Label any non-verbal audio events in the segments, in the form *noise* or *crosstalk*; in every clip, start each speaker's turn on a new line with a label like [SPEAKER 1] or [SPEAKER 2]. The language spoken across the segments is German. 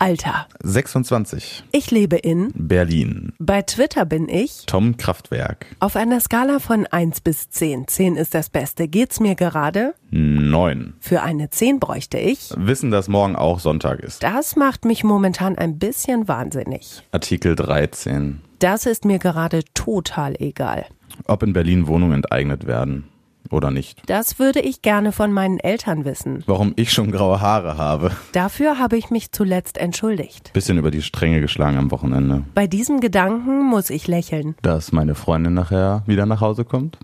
[SPEAKER 1] Alter.
[SPEAKER 2] 26.
[SPEAKER 1] Ich lebe in
[SPEAKER 2] Berlin.
[SPEAKER 1] Bei Twitter bin ich
[SPEAKER 2] Tom Kraftwerk.
[SPEAKER 1] auf einer Skala von 1 bis 10. 10 ist das Beste. Geht's mir gerade?
[SPEAKER 2] 9.
[SPEAKER 1] Für eine 10 bräuchte ich.
[SPEAKER 2] Wissen, dass morgen auch Sonntag ist.
[SPEAKER 1] Das macht mich momentan ein bisschen wahnsinnig.
[SPEAKER 2] Artikel 13.
[SPEAKER 1] Das ist mir gerade total egal.
[SPEAKER 2] Ob in Berlin Wohnungen enteignet werden oder nicht.
[SPEAKER 1] Das würde ich gerne von meinen Eltern wissen.
[SPEAKER 2] Warum ich schon graue Haare habe.
[SPEAKER 1] Dafür habe ich mich zuletzt entschuldigt.
[SPEAKER 2] Bisschen über die Stränge geschlagen am Wochenende.
[SPEAKER 1] Bei diesem Gedanken muss ich lächeln.
[SPEAKER 2] Dass meine Freundin nachher wieder nach Hause kommt.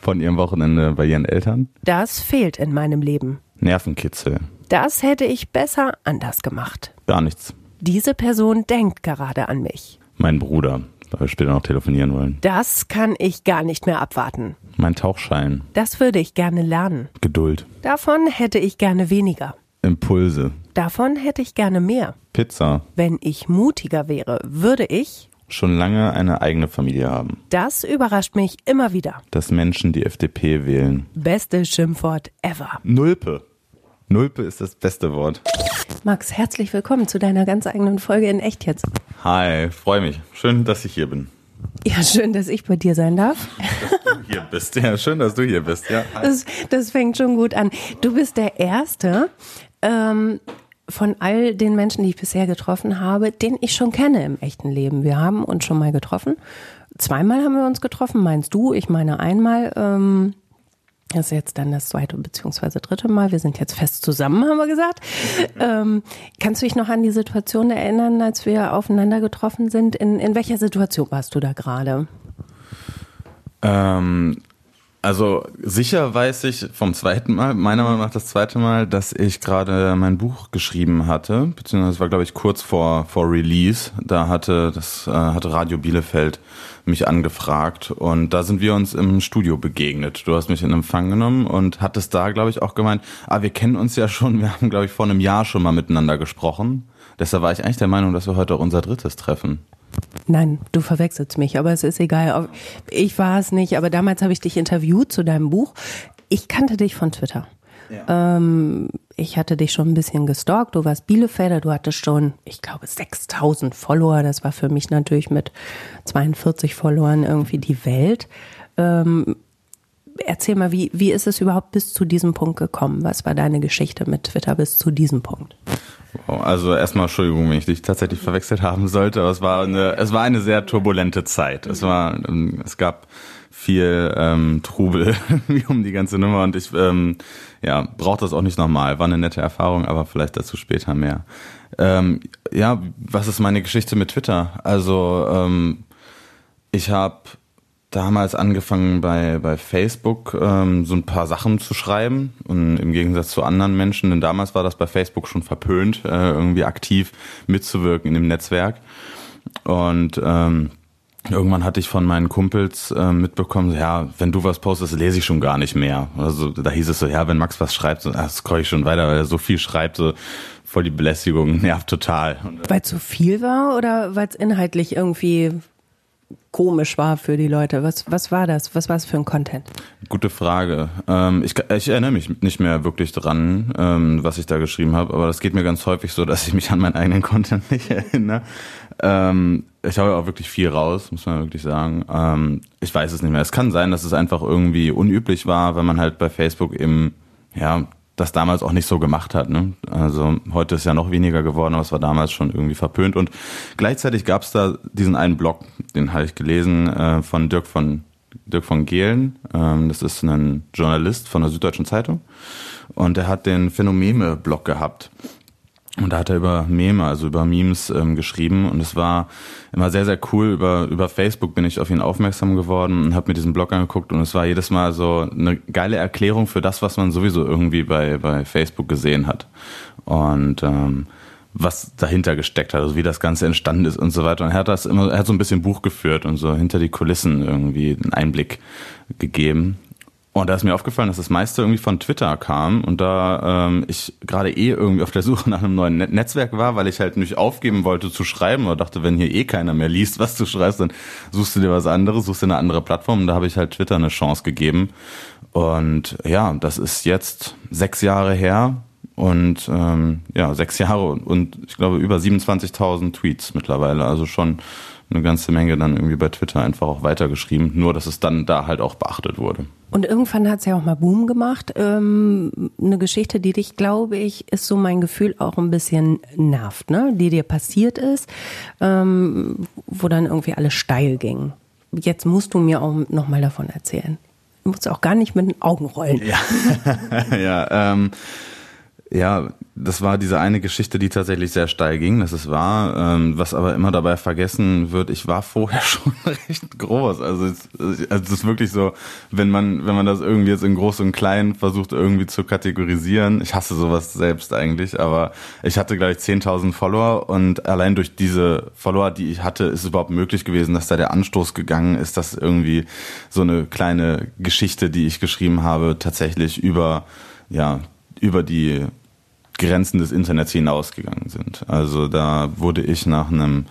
[SPEAKER 2] Von ihrem Wochenende bei ihren Eltern.
[SPEAKER 1] Das fehlt in meinem Leben.
[SPEAKER 2] Nervenkitzel.
[SPEAKER 1] Das hätte ich besser anders gemacht.
[SPEAKER 2] Gar nichts.
[SPEAKER 1] Diese Person denkt gerade an mich.
[SPEAKER 2] Mein Bruder, später noch telefonieren wollen.
[SPEAKER 1] Das kann ich gar nicht mehr abwarten.
[SPEAKER 2] Mein Tauchschein.
[SPEAKER 1] Das würde ich gerne lernen.
[SPEAKER 2] Geduld.
[SPEAKER 1] Davon hätte ich gerne weniger.
[SPEAKER 2] Impulse.
[SPEAKER 1] Davon hätte ich gerne mehr.
[SPEAKER 2] Pizza.
[SPEAKER 1] Wenn ich mutiger wäre, würde ich.
[SPEAKER 2] Schon lange eine eigene Familie haben.
[SPEAKER 1] Das überrascht mich immer wieder.
[SPEAKER 2] Dass Menschen die FDP wählen.
[SPEAKER 1] Beste Schimpfwort ever.
[SPEAKER 2] Nulpe. Nulpe ist das beste Wort.
[SPEAKER 1] Max, herzlich willkommen zu deiner ganz eigenen Folge in Echt jetzt.
[SPEAKER 2] Hi, freue mich. Schön, dass ich hier bin.
[SPEAKER 1] Ja, schön, dass ich bei dir sein darf.
[SPEAKER 2] Hier bist. Ja, schön, dass du hier bist. Ja.
[SPEAKER 1] Das, das fängt schon gut an. Du bist der Erste ähm, von all den Menschen, die ich bisher getroffen habe, den ich schon kenne im echten Leben. Wir haben uns schon mal getroffen. Zweimal haben wir uns getroffen, meinst du? Ich meine einmal. Ähm, das ist jetzt dann das zweite beziehungsweise dritte Mal. Wir sind jetzt fest zusammen, haben wir gesagt. Ähm, kannst du dich noch an die Situation erinnern, als wir aufeinander getroffen sind? In, in welcher Situation warst du da gerade?
[SPEAKER 2] Ähm, also sicher weiß ich vom zweiten Mal, meiner Meinung nach das zweite Mal, dass ich gerade mein Buch geschrieben hatte, beziehungsweise war glaube ich kurz vor vor Release. Da hatte das äh, hatte Radio Bielefeld mich angefragt und da sind wir uns im Studio begegnet. Du hast mich in Empfang genommen und hattest da glaube ich auch gemeint, ah wir kennen uns ja schon, wir haben glaube ich vor einem Jahr schon mal miteinander gesprochen. Deshalb war ich eigentlich der Meinung, dass wir heute auch unser drittes treffen.
[SPEAKER 1] Nein, du verwechselst mich, aber es ist egal. Ich war es nicht, aber damals habe ich dich interviewt zu deinem Buch. Ich kannte dich von Twitter. Ja. Ähm, ich hatte dich schon ein bisschen gestalkt. Du warst Bielefelder, du hattest schon, ich glaube, 6000 Follower. Das war für mich natürlich mit 42 Followern irgendwie die Welt. Ähm, erzähl mal, wie, wie ist es überhaupt bis zu diesem Punkt gekommen? Was war deine Geschichte mit Twitter bis zu diesem Punkt?
[SPEAKER 2] Also erstmal Entschuldigung, wenn ich dich tatsächlich verwechselt haben sollte, aber es war eine, es war eine sehr turbulente Zeit. Es war, es gab viel ähm, Trubel *laughs* um die ganze Nummer und ich ähm, ja, brauche das auch nicht nochmal. War eine nette Erfahrung, aber vielleicht dazu später mehr. Ähm, ja, was ist meine Geschichte mit Twitter? Also ähm, ich habe damals angefangen bei, bei Facebook ähm, so ein paar Sachen zu schreiben und im Gegensatz zu anderen Menschen, denn damals war das bei Facebook schon verpönt, äh, irgendwie aktiv mitzuwirken in dem Netzwerk und ähm, Irgendwann hatte ich von meinen Kumpels äh, mitbekommen, ja, wenn du was postest, lese ich schon gar nicht mehr. Also da hieß es so, ja, wenn Max was schreibt, so, das scroll ich schon weiter, weil er so viel schreibt, so voll die Belästigung, *laughs* nervt total.
[SPEAKER 1] Weil es so viel war oder weil es inhaltlich irgendwie komisch war für die Leute? Was, was war das? Was war es für ein Content?
[SPEAKER 2] Gute Frage. Ähm, ich, ich, erinnere mich nicht mehr wirklich dran, ähm, was ich da geschrieben habe, aber das geht mir ganz häufig so, dass ich mich an meinen eigenen Content *laughs* nicht erinnere. Ähm, ich habe auch wirklich viel raus, muss man wirklich sagen. Ähm, ich weiß es nicht mehr. Es kann sein, dass es einfach irgendwie unüblich war, wenn man halt bei Facebook eben, ja, das damals auch nicht so gemacht hat. Ne? Also heute ist ja noch weniger geworden, aber es war damals schon irgendwie verpönt. Und gleichzeitig gab es da diesen einen Blog, den habe ich gelesen, äh, von Dirk von Dirk von Gehlen. Ähm, das ist ein Journalist von der Süddeutschen Zeitung. Und er hat den Phänomeme-Blog gehabt. Und da hat er über Meme, also über Memes ähm, geschrieben und es war immer sehr, sehr cool. Über, über Facebook bin ich auf ihn aufmerksam geworden und habe mir diesen Blog angeguckt und es war jedes Mal so eine geile Erklärung für das, was man sowieso irgendwie bei, bei Facebook gesehen hat. Und ähm, was dahinter gesteckt hat, also wie das Ganze entstanden ist und so weiter. Und er hat das immer, er hat so ein bisschen Buch geführt und so hinter die Kulissen irgendwie einen Einblick gegeben. Und da ist mir aufgefallen, dass das meiste irgendwie von Twitter kam und da ähm, ich gerade eh irgendwie auf der Suche nach einem neuen Net Netzwerk war, weil ich halt nicht aufgeben wollte zu schreiben oder dachte, wenn hier eh keiner mehr liest, was du schreibst, dann suchst du dir was anderes, suchst dir eine andere Plattform und da habe ich halt Twitter eine Chance gegeben. Und ja, das ist jetzt sechs Jahre her und ähm, ja, sechs Jahre und, und ich glaube über 27.000 Tweets mittlerweile, also schon eine ganze Menge dann irgendwie bei Twitter einfach auch weitergeschrieben, nur dass es dann da halt auch beachtet wurde.
[SPEAKER 1] Und irgendwann hat es ja auch mal Boom gemacht. Ähm, eine Geschichte, die dich, glaube ich, ist so mein Gefühl auch ein bisschen nervt, ne? Die dir passiert ist, ähm, wo dann irgendwie alles steil ging. Jetzt musst du mir auch nochmal davon erzählen. Du musst auch gar nicht mit den Augen rollen.
[SPEAKER 2] Ja, *laughs* ja ähm, ja, das war diese eine Geschichte, die tatsächlich sehr steil ging, das ist wahr. Ähm, was aber immer dabei vergessen wird, ich war vorher *laughs* schon recht groß. Also es, also es ist wirklich so, wenn man, wenn man das irgendwie jetzt in groß und klein versucht irgendwie zu kategorisieren. Ich hasse sowas selbst eigentlich, aber ich hatte gleich 10.000 Follower und allein durch diese Follower, die ich hatte, ist es überhaupt möglich gewesen, dass da der Anstoß gegangen ist, dass irgendwie so eine kleine Geschichte, die ich geschrieben habe, tatsächlich über ja, über die Grenzen des Internets hinausgegangen sind. Also da wurde ich nach einem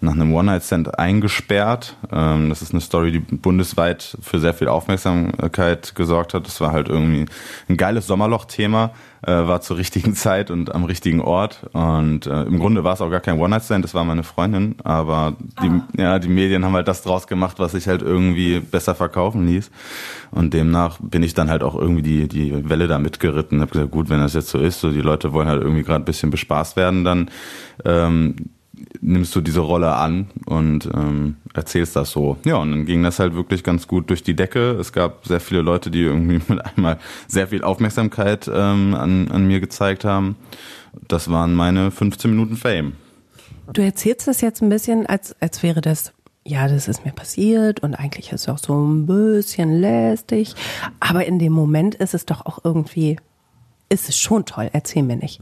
[SPEAKER 2] nach einem One-Night-Stand eingesperrt. Ähm, das ist eine Story, die bundesweit für sehr viel Aufmerksamkeit gesorgt hat. Das war halt irgendwie ein geiles Sommerloch-Thema, äh, war zur richtigen *laughs* Zeit und am richtigen Ort. Und äh, im Grunde war es auch gar kein One-Night-Stand, das war meine Freundin. Aber die, ah. ja, die Medien haben halt das draus gemacht, was sich halt irgendwie besser verkaufen ließ. Und demnach bin ich dann halt auch irgendwie die, die Welle da mitgeritten. Hab gesagt, gut, wenn das jetzt so ist, so die Leute wollen halt irgendwie gerade ein bisschen bespaßt werden, dann ähm, nimmst du diese Rolle an und ähm, erzählst das so. Ja, und dann ging das halt wirklich ganz gut durch die Decke. Es gab sehr viele Leute, die irgendwie *laughs* mit einmal sehr viel Aufmerksamkeit ähm, an, an mir gezeigt haben. Das waren meine 15 Minuten Fame.
[SPEAKER 1] Du erzählst das jetzt ein bisschen, als, als wäre das ja, das ist mir passiert und eigentlich ist es auch so ein bisschen lästig. Aber in dem Moment ist es doch auch irgendwie, ist es schon toll. Erzähl mir nicht.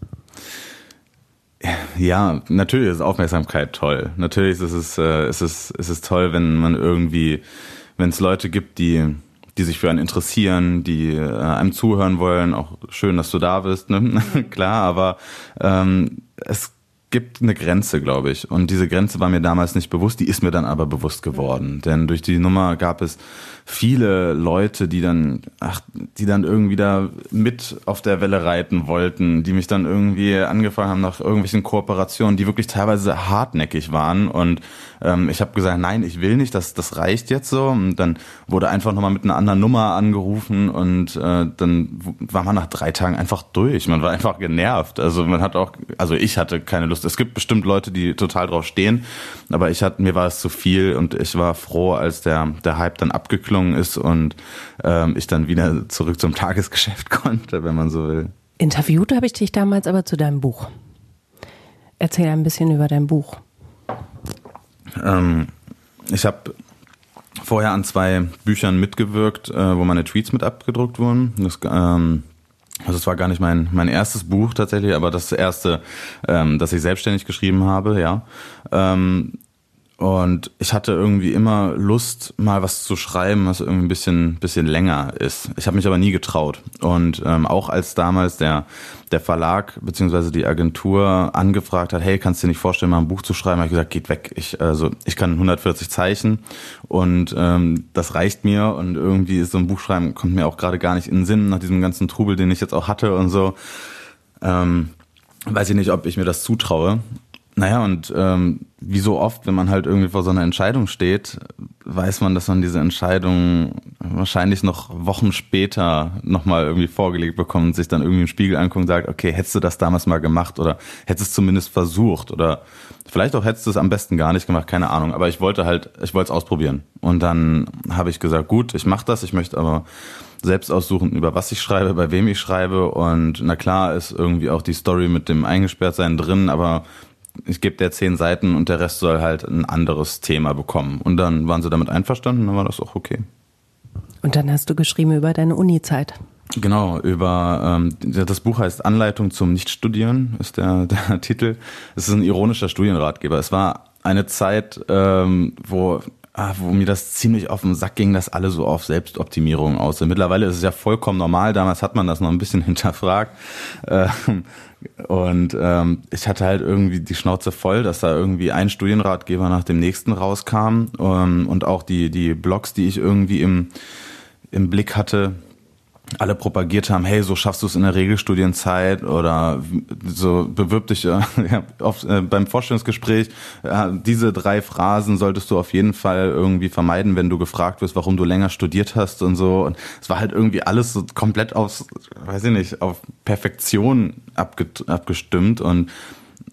[SPEAKER 2] Ja, natürlich ist Aufmerksamkeit toll. Natürlich ist es, äh, ist es, ist es toll, wenn man irgendwie, wenn es Leute gibt, die, die sich für einen interessieren, die äh, einem zuhören wollen. Auch schön, dass du da bist, ne? *laughs* klar, aber ähm, es gibt eine Grenze, glaube ich. Und diese Grenze war mir damals nicht bewusst, die ist mir dann aber bewusst geworden. Denn durch die Nummer gab es viele Leute, die dann, ach, die dann irgendwie da mit auf der Welle reiten wollten, die mich dann irgendwie angefangen haben nach irgendwelchen Kooperationen, die wirklich teilweise hartnäckig waren. Und ähm, ich habe gesagt, nein, ich will nicht, das, das reicht jetzt so. Und dann wurde einfach nochmal mit einer anderen Nummer angerufen und äh, dann war man nach drei Tagen einfach durch. Man war einfach genervt. Also man hat auch, also ich hatte keine Lust. Es gibt bestimmt Leute, die total drauf stehen, aber ich hatte, mir war es zu viel und ich war froh, als der, der Hype dann abgeklungen ist und ähm, ich dann wieder zurück zum Tagesgeschäft *laughs* konnte, wenn man so will.
[SPEAKER 1] Interviewt habe ich dich damals aber zu deinem Buch. Erzähl ein bisschen über dein Buch.
[SPEAKER 2] Ähm, ich habe vorher an zwei Büchern mitgewirkt, äh, wo meine Tweets mit abgedruckt wurden. Das, ähm, also es war gar nicht mein, mein erstes Buch tatsächlich, aber das erste, ähm, das ich selbstständig geschrieben habe, ja. Ähm, und ich hatte irgendwie immer Lust, mal was zu schreiben, was irgendwie ein bisschen, bisschen länger ist. Ich habe mich aber nie getraut. Und ähm, auch als damals der, der Verlag beziehungsweise die Agentur angefragt hat, hey, kannst du dir nicht vorstellen, mal ein Buch zu schreiben, habe ich gesagt, geht weg. Ich, also ich kann 140 Zeichen und ähm, das reicht mir. Und irgendwie ist so ein Buchschreiben, kommt mir auch gerade gar nicht in den Sinn, nach diesem ganzen Trubel, den ich jetzt auch hatte und so. Ähm, weiß ich nicht, ob ich mir das zutraue. Naja, und ähm, wie so oft, wenn man halt irgendwie vor so einer Entscheidung steht, weiß man, dass man diese Entscheidung wahrscheinlich noch Wochen später nochmal irgendwie vorgelegt bekommt und sich dann irgendwie im Spiegel anguckt und sagt, okay, hättest du das damals mal gemacht oder hättest es zumindest versucht oder vielleicht auch hättest du es am besten gar nicht gemacht, keine Ahnung. Aber ich wollte halt, ich wollte es ausprobieren. Und dann habe ich gesagt, gut, ich mache das, ich möchte aber selbst aussuchen, über was ich schreibe, bei wem ich schreibe. Und na klar ist irgendwie auch die Story mit dem Eingesperrtsein drin, aber ich gebe der zehn Seiten und der Rest soll halt ein anderes Thema bekommen. Und dann waren sie damit einverstanden, dann war das auch okay.
[SPEAKER 1] Und dann hast du geschrieben über deine Uni-Zeit.
[SPEAKER 2] Genau, über ähm, das Buch heißt Anleitung zum Nichtstudieren, ist der, *laughs* der Titel. Es ist ein ironischer Studienratgeber. Es war eine Zeit, ähm, wo ah, wo mir das ziemlich auf den Sack ging, dass alle so auf Selbstoptimierung aus sind. Mittlerweile ist es ja vollkommen normal, damals hat man das noch ein bisschen *laughs* hinterfragt. Ähm, und ähm, ich hatte halt irgendwie die Schnauze voll, dass da irgendwie ein Studienratgeber nach dem nächsten rauskam ähm, und auch die, die Blogs, die ich irgendwie im, im Blick hatte, alle propagiert haben, hey, so schaffst du es in der Regelstudienzeit oder so bewirb dich äh, *laughs* ja, auf, äh, beim Vorstellungsgespräch. Äh, diese drei Phrasen solltest du auf jeden Fall irgendwie vermeiden, wenn du gefragt wirst, warum du länger studiert hast und so. Und es war halt irgendwie alles so komplett aufs, weiß ich nicht, auf Perfektion abgestimmt und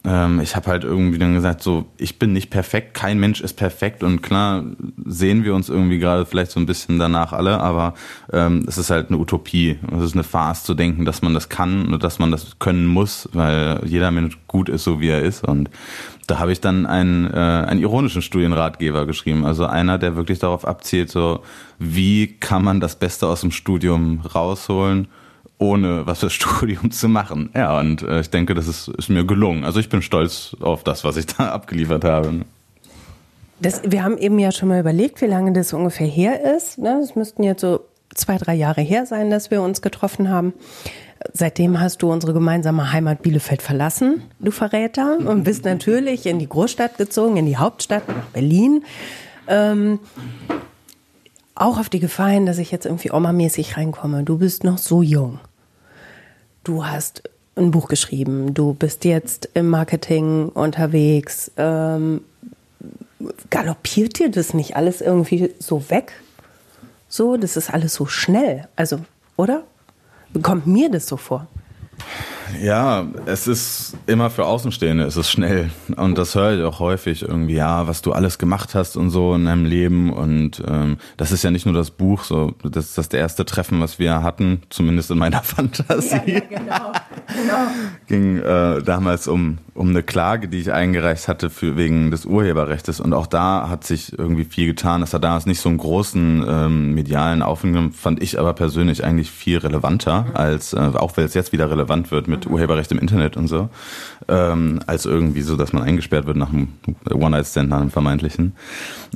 [SPEAKER 2] ähm, ich habe halt irgendwie dann gesagt, so, ich bin nicht perfekt, kein Mensch ist perfekt und klar sehen wir uns irgendwie gerade vielleicht so ein bisschen danach alle, aber ähm, es ist halt eine Utopie. Es ist eine Farce zu denken, dass man das kann und dass man das können muss, weil jeder Mensch gut ist, so wie er ist. Und da habe ich dann einen, äh, einen ironischen Studienratgeber geschrieben, also einer, der wirklich darauf abzielt, so wie kann man das Beste aus dem Studium rausholen ohne was fürs *laughs* Studium zu machen. Ja, und äh, ich denke, das ist, ist mir gelungen. Also ich bin stolz auf das, was ich *laughs* da abgeliefert habe.
[SPEAKER 1] Das, wir haben eben ja schon mal überlegt, wie lange das ungefähr her ist. Ne? Es müssten jetzt so zwei, drei Jahre her sein, dass wir uns getroffen haben. Seitdem hast du unsere gemeinsame Heimat Bielefeld verlassen, du Verräter, und bist natürlich in die Großstadt gezogen, in die Hauptstadt, nach Berlin. Ähm, auch auf die Gefahr hin, dass ich jetzt irgendwie Oma-mäßig reinkomme. Du bist noch so jung. Du hast ein Buch geschrieben. Du bist jetzt im Marketing unterwegs. Ähm, galoppiert dir das nicht alles irgendwie so weg? So, das ist alles so schnell. Also, oder? Kommt mir das so vor?
[SPEAKER 2] Ja, es ist immer für Außenstehende, es ist schnell. Und das höre ich auch häufig irgendwie, ja, was du alles gemacht hast und so in deinem Leben. Und ähm, das ist ja nicht nur das Buch, so das ist das erste Treffen, was wir hatten, zumindest in meiner *laughs* Fantasie. Ja, ja genau. genau. Ging äh, damals um, um eine Klage, die ich eingereicht hatte für wegen des Urheberrechts. Und auch da hat sich irgendwie viel getan. Das hat damals nicht so einen großen ähm, medialen Aufwand, fand ich aber persönlich eigentlich viel relevanter, als äh, auch weil es jetzt wieder relevant wird mit Urheberrecht im Internet und so, ähm, als irgendwie so, dass man eingesperrt wird nach einem One-Night-Stand, nach einem vermeintlichen.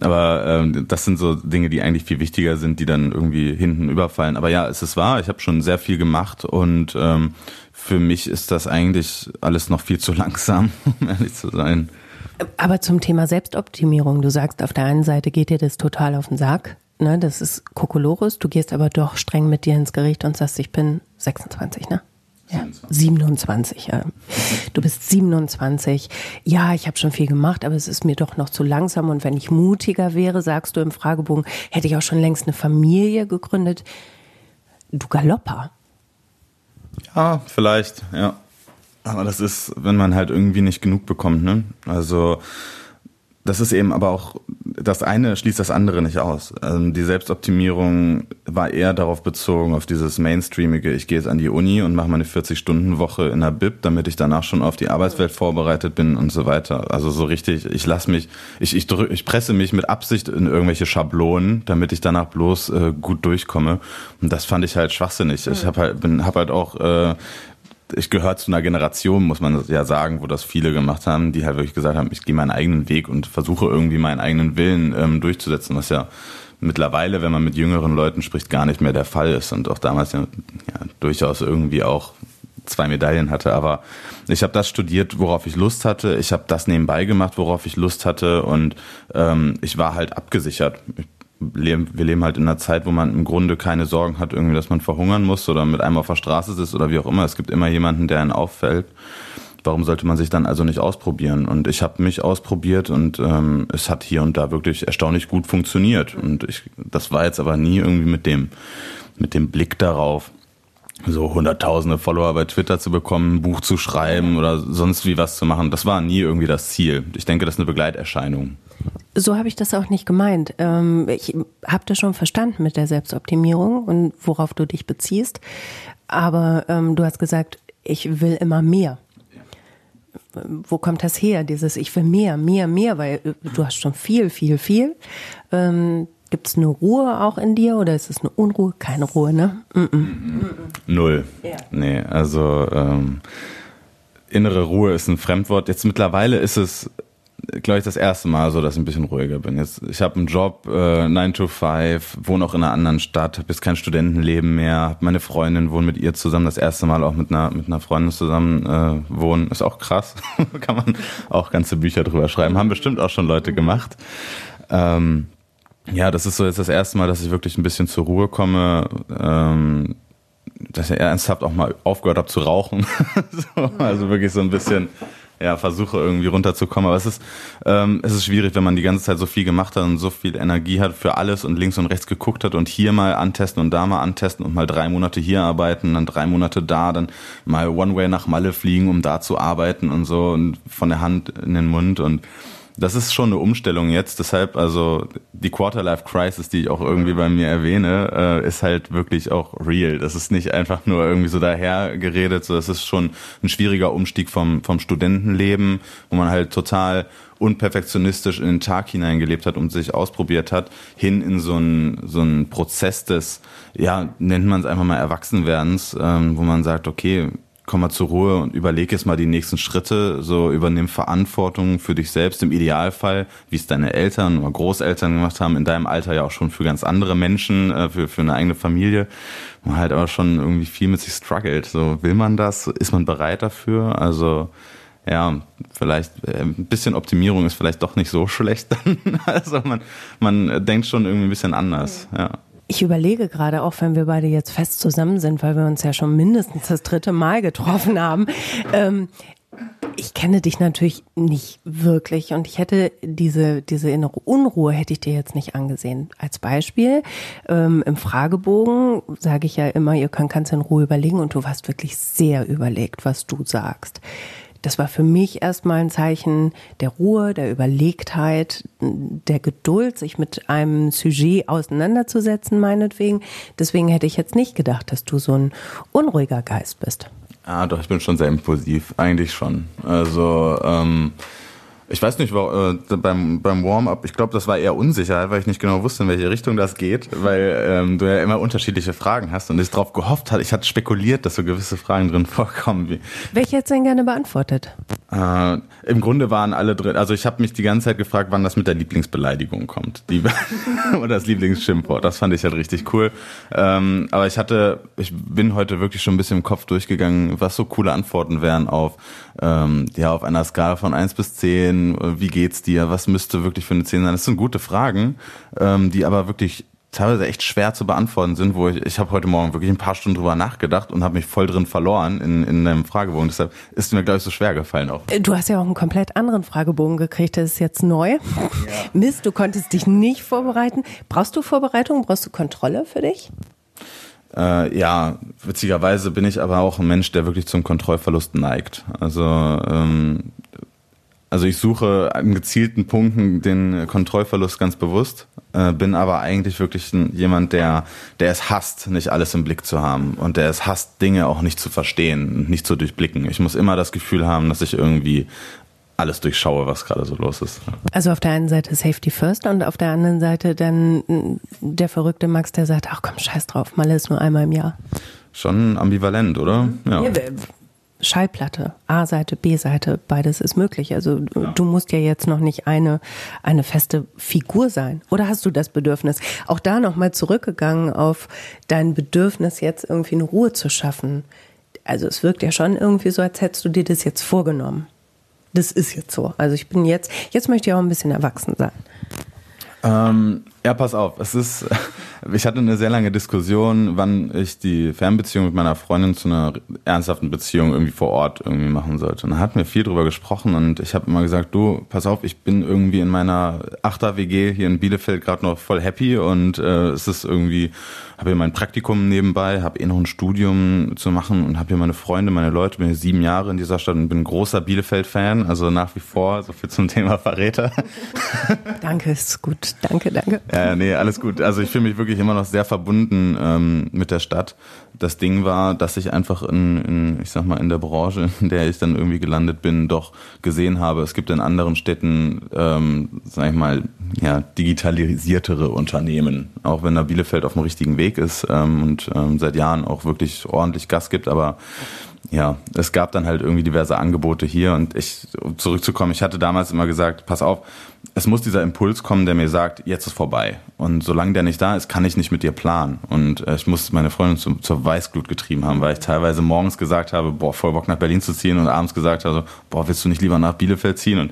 [SPEAKER 2] Aber ähm, das sind so Dinge, die eigentlich viel wichtiger sind, die dann irgendwie hinten überfallen. Aber ja, es ist wahr, ich habe schon sehr viel gemacht und ähm, für mich ist das eigentlich alles noch viel zu langsam, *laughs* um ehrlich zu sein.
[SPEAKER 1] Aber zum Thema Selbstoptimierung, du sagst, auf der einen Seite geht dir das total auf den Sack, ne, das ist Kokolores, du gehst aber doch streng mit dir ins Gericht und sagst, ich bin 26, ne? Ja, 27, ja. Du bist 27. Ja, ich habe schon viel gemacht, aber es ist mir doch noch zu langsam. Und wenn ich mutiger wäre, sagst du im Fragebogen, hätte ich auch schon längst eine Familie gegründet. Du Galopper.
[SPEAKER 2] Ja, vielleicht, ja. Aber das ist, wenn man halt irgendwie nicht genug bekommt, ne? Also das ist eben aber auch, das eine schließt das andere nicht aus. Also die Selbstoptimierung war eher darauf bezogen, auf dieses Mainstreamige, ich gehe jetzt an die Uni und mache meine 40-Stunden-Woche in der Bib, damit ich danach schon auf die Arbeitswelt vorbereitet bin und so weiter. Also so richtig, ich lasse mich, ich, ich, drück, ich presse mich mit Absicht in irgendwelche Schablonen, damit ich danach bloß äh, gut durchkomme. Und das fand ich halt schwachsinnig. Ich habe halt, bin, hab halt auch äh, ich gehöre zu einer Generation, muss man ja sagen, wo das viele gemacht haben, die halt wirklich gesagt haben, ich gehe meinen eigenen Weg und versuche irgendwie meinen eigenen Willen ähm, durchzusetzen, was ja mittlerweile, wenn man mit jüngeren Leuten spricht, gar nicht mehr der Fall ist und auch damals ja, ja durchaus irgendwie auch zwei Medaillen hatte. Aber ich habe das studiert, worauf ich Lust hatte. Ich habe das nebenbei gemacht, worauf ich Lust hatte und ähm, ich war halt abgesichert. Ich leben, wir leben halt in einer Zeit, wo man im Grunde keine Sorgen hat, irgendwie, dass man verhungern muss oder mit einem auf der Straße sitzt oder wie auch immer. Es gibt immer jemanden, der einen auffällt. Warum sollte man sich dann also nicht ausprobieren? Und ich habe mich ausprobiert und ähm, es hat hier und da wirklich erstaunlich gut funktioniert. Und ich, das war jetzt aber nie irgendwie mit dem, mit dem Blick darauf, so hunderttausende Follower bei Twitter zu bekommen, ein Buch zu schreiben oder sonst wie was zu machen. Das war nie irgendwie das Ziel. Ich denke, das ist eine Begleiterscheinung.
[SPEAKER 1] So habe ich das auch nicht gemeint. Ähm, ich habe das schon verstanden mit der Selbstoptimierung und worauf du dich beziehst. Aber ähm, du hast gesagt, ich will immer mehr. Wo kommt das her? Dieses Ich will mehr, mehr, mehr, weil äh, du hast schon viel, viel, viel. Gibt es eine Ruhe auch in dir oder ist es eine Unruhe? Keine Ruhe, ne? Mm -mm.
[SPEAKER 2] Null. Ja. Nee, also ähm, innere Ruhe ist ein Fremdwort. Jetzt mittlerweile ist es glaube ich, das erste Mal so, dass ich ein bisschen ruhiger bin. Jetzt, ich habe einen Job, äh, 9 to 5, wohne auch in einer anderen Stadt, habe jetzt kein Studentenleben mehr, habe meine Freundin, wohne mit ihr zusammen, das erste Mal auch mit einer, mit einer Freundin zusammen äh, wohnen. Ist auch krass. *laughs* Kann man auch ganze Bücher drüber schreiben. Haben bestimmt auch schon Leute gemacht. Ähm, ja, das ist so jetzt das erste Mal, dass ich wirklich ein bisschen zur Ruhe komme. Ähm, dass ich ernsthaft auch mal aufgehört habe zu rauchen. *laughs* so, also wirklich so ein bisschen ja, versuche irgendwie runterzukommen. Aber es ist, ähm, es ist schwierig, wenn man die ganze Zeit so viel gemacht hat und so viel Energie hat für alles und links und rechts geguckt hat und hier mal antesten und da mal antesten und mal drei Monate hier arbeiten, dann drei Monate da, dann mal One-Way nach Malle fliegen, um da zu arbeiten und so und von der Hand in den Mund und das ist schon eine Umstellung jetzt. Deshalb, also die Quarterlife Crisis, die ich auch irgendwie bei mir erwähne, äh, ist halt wirklich auch real. Das ist nicht einfach nur irgendwie so daher geredet. So, das ist schon ein schwieriger Umstieg vom, vom Studentenleben, wo man halt total unperfektionistisch in den Tag hineingelebt hat und sich ausprobiert hat, hin in so einen so Prozess des, ja, nennt man es einfach mal Erwachsenwerdens, ähm, wo man sagt, okay, komm mal zur Ruhe und überleg jetzt mal die nächsten Schritte, so übernimm Verantwortung für dich selbst im Idealfall, wie es deine Eltern oder Großeltern gemacht haben, in deinem Alter ja auch schon für ganz andere Menschen, äh, für, für eine eigene Familie. Man halt aber schon irgendwie viel mit sich struggelt. So, will man das? Ist man bereit dafür? Also, ja, vielleicht äh, ein bisschen Optimierung ist vielleicht doch nicht so *laughs* schlecht dann. Also man, man denkt schon irgendwie ein bisschen anders, ja.
[SPEAKER 1] Ich überlege gerade, auch wenn wir beide jetzt fest zusammen sind, weil wir uns ja schon mindestens das dritte Mal getroffen haben. Ähm, ich kenne dich natürlich nicht wirklich und ich hätte diese, diese innere Unruhe hätte ich dir jetzt nicht angesehen. Als Beispiel, ähm, im Fragebogen sage ich ja immer, ihr könnt ganz in Ruhe überlegen und du warst wirklich sehr überlegt, was du sagst. Das war für mich erstmal ein Zeichen der Ruhe, der Überlegtheit, der Geduld, sich mit einem Sujet auseinanderzusetzen, meinetwegen. Deswegen hätte ich jetzt nicht gedacht, dass du so ein unruhiger Geist bist.
[SPEAKER 2] Ah, doch, ich bin schon sehr impulsiv, eigentlich schon. Also, ähm, ich weiß nicht, äh, beim, beim Warm-up, ich glaube, das war eher Unsicherheit, weil ich nicht genau wusste, in welche Richtung das geht, weil ähm, du ja immer unterschiedliche Fragen hast und ich darauf gehofft hatte, ich hatte spekuliert, dass so gewisse Fragen drin *laughs* vorkommen. Wie,
[SPEAKER 1] Welche hättest du denn gerne beantwortet?
[SPEAKER 2] Äh, Im Grunde waren alle drin, also ich habe mich die ganze Zeit gefragt, wann das mit der Lieblingsbeleidigung kommt. Die, *laughs* oder das Lieblingsschimpfwort, das fand ich halt richtig cool. Ähm, aber ich hatte, ich bin heute wirklich schon ein bisschen im Kopf durchgegangen, was so coole Antworten wären auf, ähm, ja, auf einer Skala von eins bis zehn wie geht's dir, was müsste wirklich für eine 10 sein? Das sind gute Fragen, ähm, die aber wirklich teilweise echt schwer zu beantworten sind, wo ich, ich habe heute Morgen wirklich ein paar Stunden drüber nachgedacht und habe mich voll drin verloren in, in einem Fragebogen. Deshalb ist mir, glaube ich, so schwer gefallen auch.
[SPEAKER 1] Du hast ja auch einen komplett anderen Fragebogen gekriegt, das ist jetzt neu. *laughs* Ja. Mist, du konntest dich nicht vorbereiten. Brauchst du Vorbereitung? Brauchst du Kontrolle für dich?
[SPEAKER 2] Äh, ja, witzigerweise bin ich aber auch ein Mensch, der wirklich zum Kontrollverlust neigt. Also ähm, also ich suche an gezielten Punkten den Kontrollverlust ganz bewusst, äh, bin aber eigentlich wirklich ein, jemand, der, der es hasst, nicht alles im Blick zu haben und der es hasst, Dinge auch nicht zu verstehen, nicht zu durchblicken. Ich muss immer das Gefühl haben, dass ich irgendwie alles durchschaue, was gerade so los ist.
[SPEAKER 1] Also auf der einen Seite Safety First und auf der anderen Seite dann der verrückte Max, der sagt, ach komm, scheiß drauf, mal ist nur einmal im Jahr.
[SPEAKER 2] Schon ambivalent, oder?
[SPEAKER 1] Ja. ja Schallplatte, A-Seite, B-Seite, beides ist möglich. Also ja. du musst ja jetzt noch nicht eine, eine feste Figur sein. Oder hast du das Bedürfnis? Auch da nochmal zurückgegangen auf dein Bedürfnis, jetzt irgendwie eine Ruhe zu schaffen. Also es wirkt ja schon irgendwie so, als hättest du dir das jetzt vorgenommen. Das ist jetzt so. Also ich bin jetzt, jetzt möchte ich auch ein bisschen erwachsen sein.
[SPEAKER 2] Ähm, ja, pass auf. Es ist, *laughs* ich hatte eine sehr lange Diskussion, wann ich die Fernbeziehung mit meiner Freundin zu einer ernsthaften Beziehung irgendwie vor Ort irgendwie machen sollte. Und da hatten wir viel drüber gesprochen und ich habe immer gesagt, du, pass auf, ich bin irgendwie in meiner Achter WG hier in Bielefeld gerade noch voll happy und äh, es ist irgendwie habe hier mein Praktikum nebenbei, habe eh noch ein Studium zu machen und habe hier meine Freunde, meine Leute, bin hier sieben Jahre in dieser Stadt und bin ein großer Bielefeld-Fan, also nach wie vor, so viel zum Thema Verräter. *laughs*
[SPEAKER 1] Danke, ist gut. Danke, danke.
[SPEAKER 2] Ja, nee, alles gut. Also ich fühle mich wirklich immer noch sehr verbunden ähm, mit der Stadt. Das Ding war, dass ich einfach in, in, ich sag mal, in der Branche, in der ich dann irgendwie gelandet bin, doch gesehen habe, es gibt in anderen Städten, ähm, sag ich mal, ja, digitalisiertere Unternehmen. Auch wenn da Bielefeld auf dem richtigen Weg ist ähm, und ähm, seit Jahren auch wirklich ordentlich Gas gibt, aber ja, es gab dann halt irgendwie diverse Angebote hier und ich, um zurückzukommen, ich hatte damals immer gesagt, pass auf, es muss dieser Impuls kommen, der mir sagt, jetzt ist vorbei. Und solange der nicht da ist, kann ich nicht mit dir planen. Und äh, ich muss meine Freundin zu, zur Weißglut getrieben haben, weil ich teilweise morgens gesagt habe, boah, voll Bock nach Berlin zu ziehen und abends gesagt habe, boah, willst du nicht lieber nach Bielefeld ziehen? Und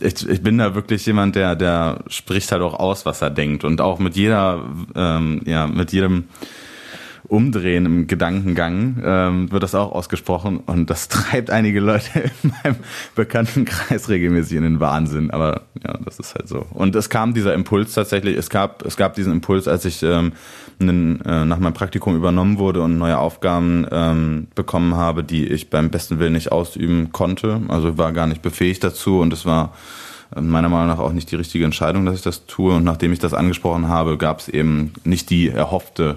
[SPEAKER 2] ich, ich bin da wirklich jemand, der, der spricht halt auch aus, was er denkt. Und auch mit jeder, ähm, ja, mit jedem Umdrehen im Gedankengang ähm, wird das auch ausgesprochen und das *laughs* treibt einige Leute in meinem Bekanntenkreis regelmäßig in den Wahnsinn. Aber ja, das ist halt so. Und es kam dieser Impuls tatsächlich. Es gab es gab diesen Impuls, als ich ähm, einen, äh, nach meinem Praktikum übernommen wurde und neue Aufgaben ähm, bekommen habe, die ich beim besten Willen nicht ausüben konnte. Also war gar nicht befähigt dazu und es war äh, meiner Meinung nach auch nicht die richtige Entscheidung, dass ich das tue. Und nachdem ich das angesprochen habe, gab es eben nicht die erhoffte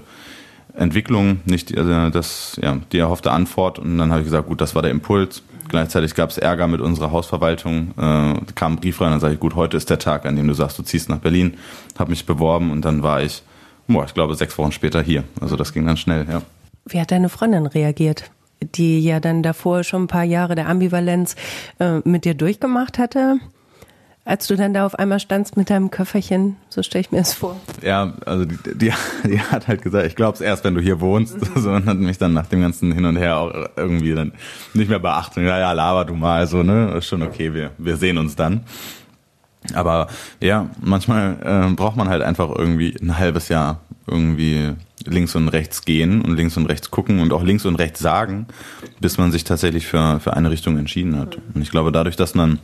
[SPEAKER 2] Entwicklung, nicht also das, ja, die erhoffte Antwort. Und dann habe ich gesagt, gut, das war der Impuls. Gleichzeitig gab es Ärger mit unserer Hausverwaltung, äh, kam ein Brief rein, dann sage ich, gut, heute ist der Tag, an dem du sagst, du ziehst nach Berlin, habe mich beworben und dann war ich, boah, ich glaube, sechs Wochen später hier. Also das ging dann schnell, ja.
[SPEAKER 1] Wie hat deine Freundin reagiert? Die ja dann davor schon ein paar Jahre der Ambivalenz äh, mit dir durchgemacht hatte. Als du dann da auf einmal standst mit deinem Köfferchen, so stelle ich mir das vor.
[SPEAKER 2] Ja, also die, die, die hat halt gesagt, ich glaube es erst, wenn du hier wohnst. Mhm. So, und hat mich dann nach dem ganzen Hin und Her auch irgendwie dann nicht mehr beachtet. Ja, ja, laber du mal, so, ne? Ist schon okay, wir, wir sehen uns dann. Aber ja, manchmal äh, braucht man halt einfach irgendwie ein halbes Jahr irgendwie links und rechts gehen und links und rechts gucken und auch links und rechts sagen, bis man sich tatsächlich für, für eine Richtung entschieden hat. Und ich glaube, dadurch, dass man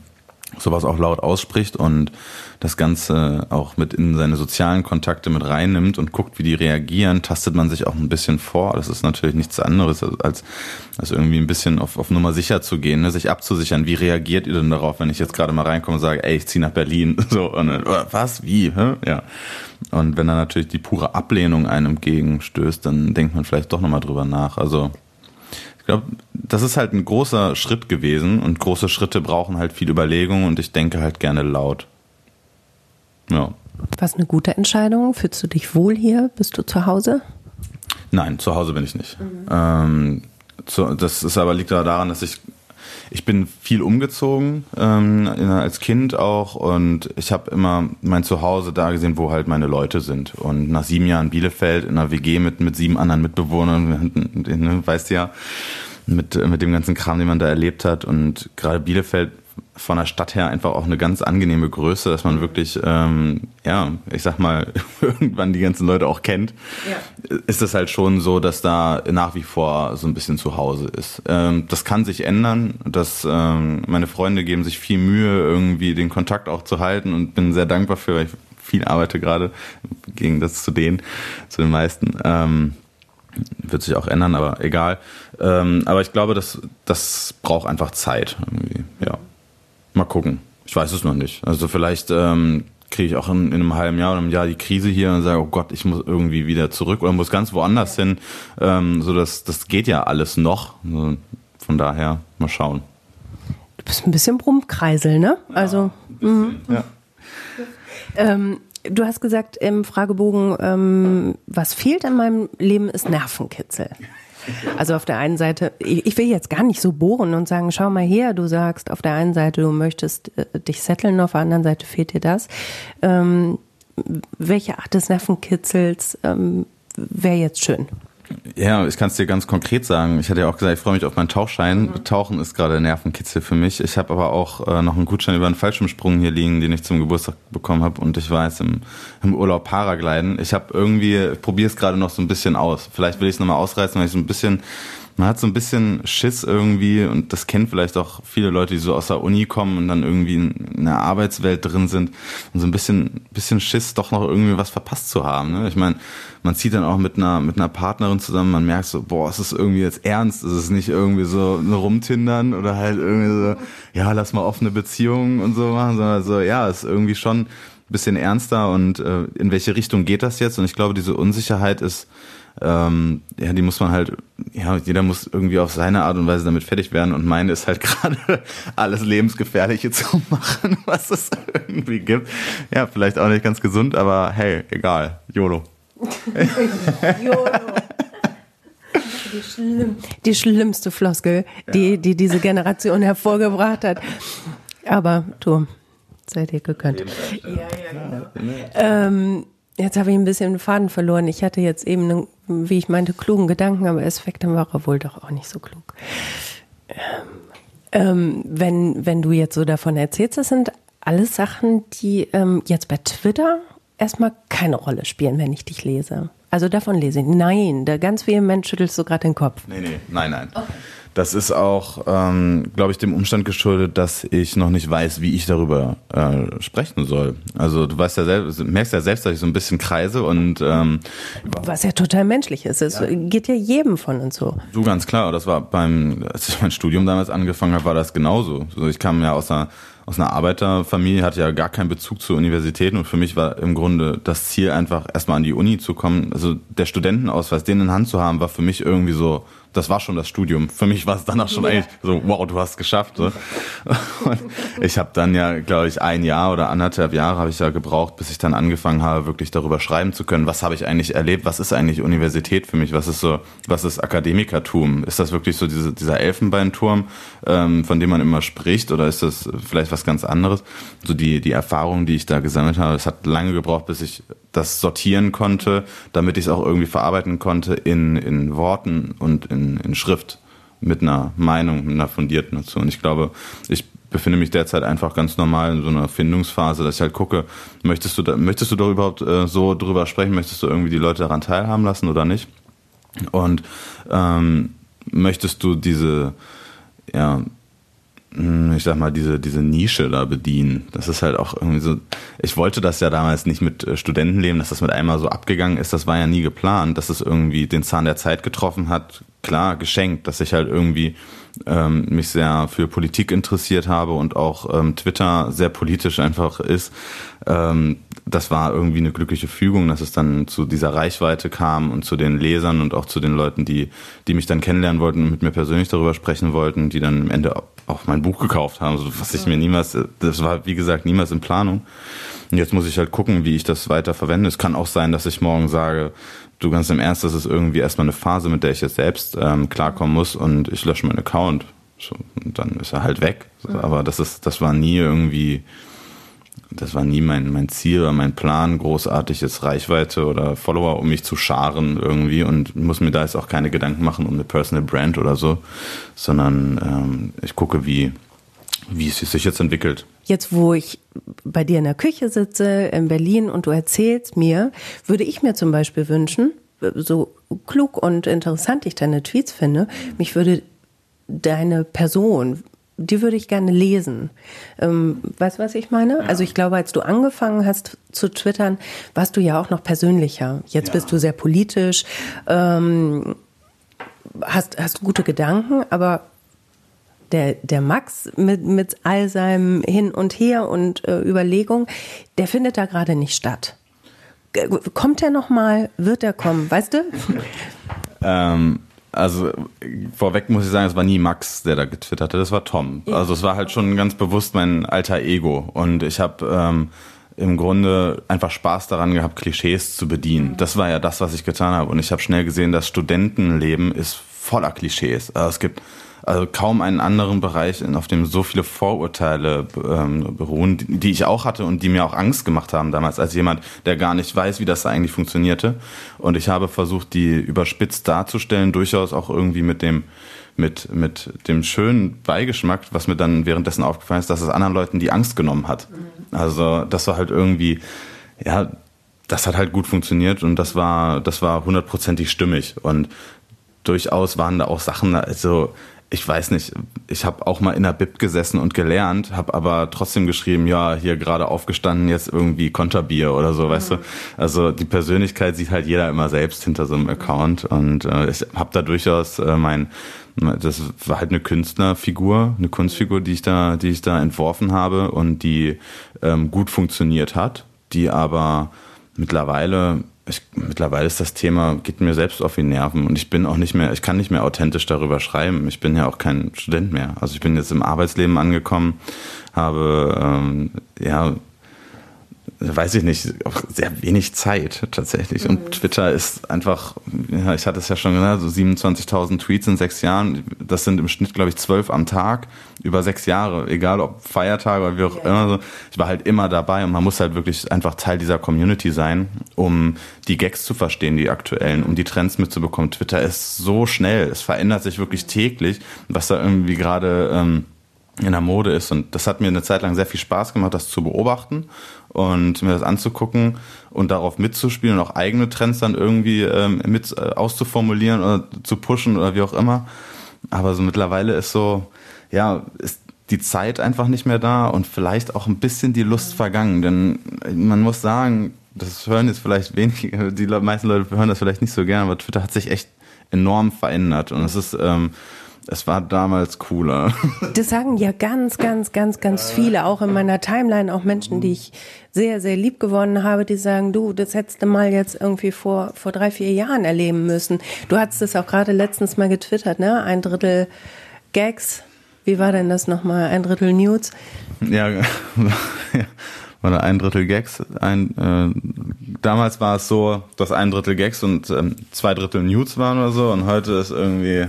[SPEAKER 2] sowas auch laut ausspricht und das Ganze auch mit in seine sozialen Kontakte mit reinnimmt und guckt, wie die reagieren, tastet man sich auch ein bisschen vor. Das ist natürlich nichts anderes, als, als irgendwie ein bisschen auf, auf Nummer sicher zu gehen, ne? sich abzusichern. Wie reagiert ihr denn darauf, wenn ich jetzt gerade mal reinkomme und sage, ey, ich ziehe nach Berlin? *laughs* So, und dann, was, wie? Hä? Ja. Und wenn dann natürlich die pure Ablehnung einem entgegenstößt, dann denkt man vielleicht doch nochmal drüber nach. Also glaube, das ist halt ein großer Schritt gewesen und große Schritte brauchen halt viel Überlegung und ich denke halt gerne laut. Ja.
[SPEAKER 1] War es eine gute Entscheidung? Fühlst du dich wohl hier? Bist du zu Hause?
[SPEAKER 2] Nein, zu Hause bin ich nicht. Mhm. Ähm, zu, das ist aber liegt daran, dass ich ich bin viel umgezogen ähm, als Kind auch und ich habe immer mein Zuhause da gesehen, wo halt meine Leute sind. Und nach sieben Jahren Bielefeld in einer WG mit mit sieben anderen Mitbewohnern, ne, weißt du ja, mit mit dem ganzen Kram, den man da erlebt hat und gerade Bielefeld von der Stadt her einfach auch eine ganz angenehme Größe, dass man wirklich, ähm, ja, ich sag mal, *laughs* irgendwann die ganzen Leute auch kennt, ja. ist es halt schon so, dass da nach wie vor so ein bisschen zu Hause ist. Ähm, das kann sich ändern, dass ähm, meine Freunde geben sich viel Mühe, irgendwie den Kontakt auch zu halten und bin sehr dankbar für, weil ich viel arbeite gerade gegen das zu denen, zu den meisten. Ähm, wird sich auch ändern, aber egal. Ähm, aber ich glaube, das, das braucht einfach Zeit. Irgendwie. Ja. Mal gucken. Ich weiß es noch nicht. Also vielleicht ähm, kriege ich auch in, in, einem halben Jahr oder einem Jahr die Krise hier und sage, oh Gott, ich muss irgendwie wieder zurück oder muss ganz woanders hin. Ähm, so das, das geht ja alles noch. Also von daher mal schauen.
[SPEAKER 1] Du bist ein bisschen Brummkreisel, ne? Also. Ja, mhm. ja. Ähm, du hast gesagt im Fragebogen, ähm, was fehlt in meinem Leben ist Nervenkitzel. Also auf der einen Seite, ich will jetzt gar nicht so bohren und sagen, schau mal her, du sagst auf der einen Seite, du möchtest äh, dich setteln, auf der anderen Seite fehlt dir das. Ähm, welche Art des Nervenkitzels ähm, wäre jetzt schön?
[SPEAKER 2] Ja, ich kann es dir ganz konkret sagen. Ich hatte ja auch gesagt, ich freue mich auf meinen Tauchschein. Mhm. Tauchen ist gerade Nervenkitzel für mich. Ich habe aber auch äh, noch einen Gutschein über einen Fallschirmsprung hier liegen, den ich zum Geburtstag bekommen habe. Und ich war jetzt im, im Urlaub Paragliden. Ich habe irgendwie, probiere es gerade noch so ein bisschen aus. Vielleicht will ich es nochmal ausreißen, weil ich so ein bisschen man hat so ein bisschen Schiss irgendwie und das kennen vielleicht auch viele Leute, die so aus der Uni kommen und dann irgendwie in der Arbeitswelt drin sind und so ein bisschen, bisschen Schiss, doch noch irgendwie was verpasst zu haben. Ne? Ich meine, man zieht dann auch mit einer, mit einer Partnerin zusammen, man merkt so, boah, ist es irgendwie jetzt ernst? Ist es nicht irgendwie so Rumtindern oder halt irgendwie so, ja, lass mal offene Beziehungen und so machen, sondern so, ja, ist irgendwie schon ein bisschen ernster und äh, in welche Richtung geht das jetzt? Und ich glaube, diese Unsicherheit ist ähm, ja, die muss man halt, ja, jeder muss irgendwie auf seine Art und Weise damit fertig werden und meine ist halt *laughs* gerade alles Lebensgefährliche zu machen, *laughs* was es irgendwie gibt. Ja, vielleicht auch nicht ganz gesund, aber hey, egal, YOLO. *laughs* YOLO.
[SPEAKER 1] Die, schlimm, die schlimmste Floskel, ja. die, die diese Generation hervorgebracht hat. Aber du, seid ihr gegönnt. Ja, ja, genau. Ähm, jetzt habe ich ein bisschen den Faden verloren. Ich hatte jetzt eben, einen, wie ich meinte, klugen Gedanken, aber es dann war er wohl doch auch nicht so klug. Ähm, wenn, wenn du jetzt so davon erzählst, das sind alles Sachen, die ähm, jetzt bei Twitter erstmal keine Rolle spielen, wenn ich dich lese. Also davon lese ich. Nein, da ganz vehement schüttelst du gerade den Kopf.
[SPEAKER 2] Nee, nee, nein, nein. Okay. Das ist auch, ähm, glaube ich, dem Umstand geschuldet, dass ich noch nicht weiß, wie ich darüber äh, sprechen soll. Also du weißt ja selbst, merkst ja selbst, dass ich so ein bisschen kreise und ähm,
[SPEAKER 1] was ja total menschlich ist. Es ja. geht ja jedem von uns so.
[SPEAKER 2] Du ganz klar. Das war beim, als ich mein Studium damals angefangen habe, war das genauso. Also ich kam ja aus einer aus einer Arbeiterfamilie, hatte ja gar keinen Bezug zur Universität und für mich war im Grunde das Ziel einfach erstmal an die Uni zu kommen. Also der Studentenausweis, den in Hand zu haben, war für mich irgendwie so das war schon das Studium. Für mich war es danach schon ja. eigentlich so, wow, du hast es geschafft. So. Und ich habe dann ja, glaube ich, ein Jahr oder anderthalb Jahre habe ich ja gebraucht, bis ich dann angefangen habe, wirklich darüber schreiben zu können. Was habe ich eigentlich erlebt? Was ist eigentlich Universität für mich? Was ist so, was ist Akademikertum? Ist das wirklich so diese, dieser Elfenbeinturm, ähm, von dem man immer spricht, oder ist das vielleicht was ganz anderes? So die die Erfahrungen, die ich da gesammelt habe, es hat lange gebraucht, bis ich das sortieren konnte, damit ich es auch irgendwie verarbeiten konnte in in Worten und in in, Schrift mit einer Meinung, mit einer fundierten dazu. Und ich glaube, ich befinde mich derzeit einfach ganz normal in so einer Findungsphase, dass ich halt gucke, möchtest du da, möchtest du da überhaupt äh, so drüber sprechen, möchtest du irgendwie die Leute daran teilhaben lassen oder nicht? Und ähm, möchtest du diese, ja, ich sag mal, diese, diese Nische da bedienen. Das ist halt auch irgendwie so, ich wollte das ja damals nicht mit äh, Studentenleben, dass das mit einmal so abgegangen ist, das war ja nie geplant, dass es irgendwie den Zahn der Zeit getroffen hat, klar geschenkt, dass ich halt irgendwie ähm, mich sehr für Politik interessiert habe und auch ähm, Twitter sehr politisch einfach ist. Ähm, das war irgendwie eine glückliche Fügung, dass es dann zu dieser Reichweite kam und zu den Lesern und auch zu den Leuten, die, die mich dann kennenlernen wollten und mit mir persönlich darüber sprechen wollten, die dann am Ende auch mein Buch gekauft haben, was ich mir niemals, das war wie gesagt niemals in Planung. Und jetzt muss ich halt gucken, wie ich das weiter verwende. Es kann auch sein, dass ich morgen sage, du ganz im Ernst, das ist irgendwie erstmal eine Phase, mit der ich jetzt selbst ähm, klarkommen muss und ich lösche meinen Account. So, und dann ist er halt weg. So, aber das ist, das war nie irgendwie, das war nie mein, mein Ziel oder mein Plan, großartig jetzt Reichweite oder Follower, um mich zu scharen irgendwie und muss mir da jetzt auch keine Gedanken machen um eine Personal Brand oder so, sondern ähm, ich gucke, wie, wie es sich jetzt entwickelt.
[SPEAKER 1] Jetzt, wo ich bei dir in der Küche sitze in Berlin und du erzählst mir, würde ich mir zum Beispiel wünschen, so klug und interessant ich deine Tweets finde, mich würde deine Person, die würde ich gerne lesen. Ähm, weißt du, was ich meine? Ja. Also ich glaube, als du angefangen hast zu twittern, warst du ja auch noch persönlicher. Jetzt ja. bist du sehr politisch, ähm, hast, hast gute Gedanken, aber der, der Max mit, mit all seinem Hin und Her und äh, Überlegung, der findet da gerade nicht statt. Kommt er nochmal? Wird er kommen? Weißt du? *laughs*
[SPEAKER 2] ähm, also vorweg muss ich sagen, es war nie Max, der da getwittert hat, das war Tom. Ja. Also es war halt schon ganz bewusst mein alter Ego. Und ich habe ähm, im Grunde einfach Spaß daran gehabt, Klischees zu bedienen. Das war ja das, was ich getan habe. Und ich habe schnell gesehen, das Studentenleben ist voller Klischees. Also es gibt also kaum einen anderen Bereich, auf dem so viele Vorurteile ähm, beruhen, die, ich auch hatte und die mir auch Angst gemacht haben damals, als jemand, der gar nicht weiß, wie das eigentlich funktionierte. Und ich habe versucht, die überspitzt darzustellen, durchaus auch irgendwie mit dem mit, mit dem schönen Beigeschmack, was mir dann währenddessen aufgefallen ist, dass es anderen Leuten die Angst genommen hat. Mhm. Also das war halt irgendwie, ja, das hat halt gut funktioniert und das war, das war hundertprozentig stimmig und durchaus waren da auch Sachen, also ich weiß nicht, ich habe auch mal in der Bib gesessen und gelernt, habe aber trotzdem geschrieben, ja, hier gerade aufgestanden, jetzt irgendwie Konterbier oder so, mhm. weißt du. Mhm. Also die Persönlichkeit sieht halt jeder immer selbst hinter so einem Account und äh, ich habe da durchaus äh, mein, das war halt eine Künstlerfigur, eine Kunstfigur, die ich da, die ich da entworfen habe und die ähm, gut funktioniert hat, die aber mittlerweile ich, mittlerweile ist das Thema, geht mir selbst auf die Nerven und ich bin auch nicht mehr, ich kann nicht mehr authentisch darüber schreiben. Ich bin ja auch kein Student mehr. Also ich bin jetzt im Arbeitsleben angekommen, habe ähm, ja weiß ich nicht, auch sehr wenig Zeit tatsächlich. Mhm. Und Twitter ist einfach, ja, ich hatte es ja schon gesagt, so 27.000 Tweets in sechs Jahren. Das sind im Schnitt, glaube ich, zwölf am Tag über sechs Jahre. Egal ob Feiertage oder wie auch ja. immer. So. Ich war halt immer dabei und man muss halt wirklich einfach Teil dieser Community sein, um die Gags zu verstehen, die aktuellen, um die Trends mitzubekommen. Twitter ist so schnell. Es verändert sich wirklich täglich, was da irgendwie gerade ähm, in der Mode ist. Und das hat mir eine Zeit lang sehr viel Spaß gemacht, das zu beobachten und mir das anzugucken und darauf mitzuspielen und auch eigene Trends dann irgendwie ähm, mit äh, auszuformulieren oder zu pushen oder wie auch immer. Aber so mittlerweile ist so, ja, ist die Zeit einfach nicht mehr da und vielleicht auch ein bisschen die Lust vergangen. Denn man muss sagen, das hören jetzt vielleicht wenig, die meisten Leute hören das vielleicht nicht so gerne, aber Twitter hat sich echt enorm verändert und es ist ähm, es war damals cooler. *laughs*
[SPEAKER 1] Das sagen ja ganz, ganz, ganz, ganz viele, auch in meiner Timeline, auch Menschen, die ich sehr, sehr lieb gewonnen habe, die sagen, du, das hättest du mal jetzt irgendwie vor, vor drei, vier Jahren erleben müssen. Du hattest es auch gerade letztens mal getwittert, ne? Ein Drittel Gags. Wie war denn das nochmal? Ein Drittel News?
[SPEAKER 2] Ja, *laughs* oder ein Drittel Gags. Ein, äh, damals war es so, dass ein Drittel Gags und ähm, zwei Drittel News waren oder so und heute ist irgendwie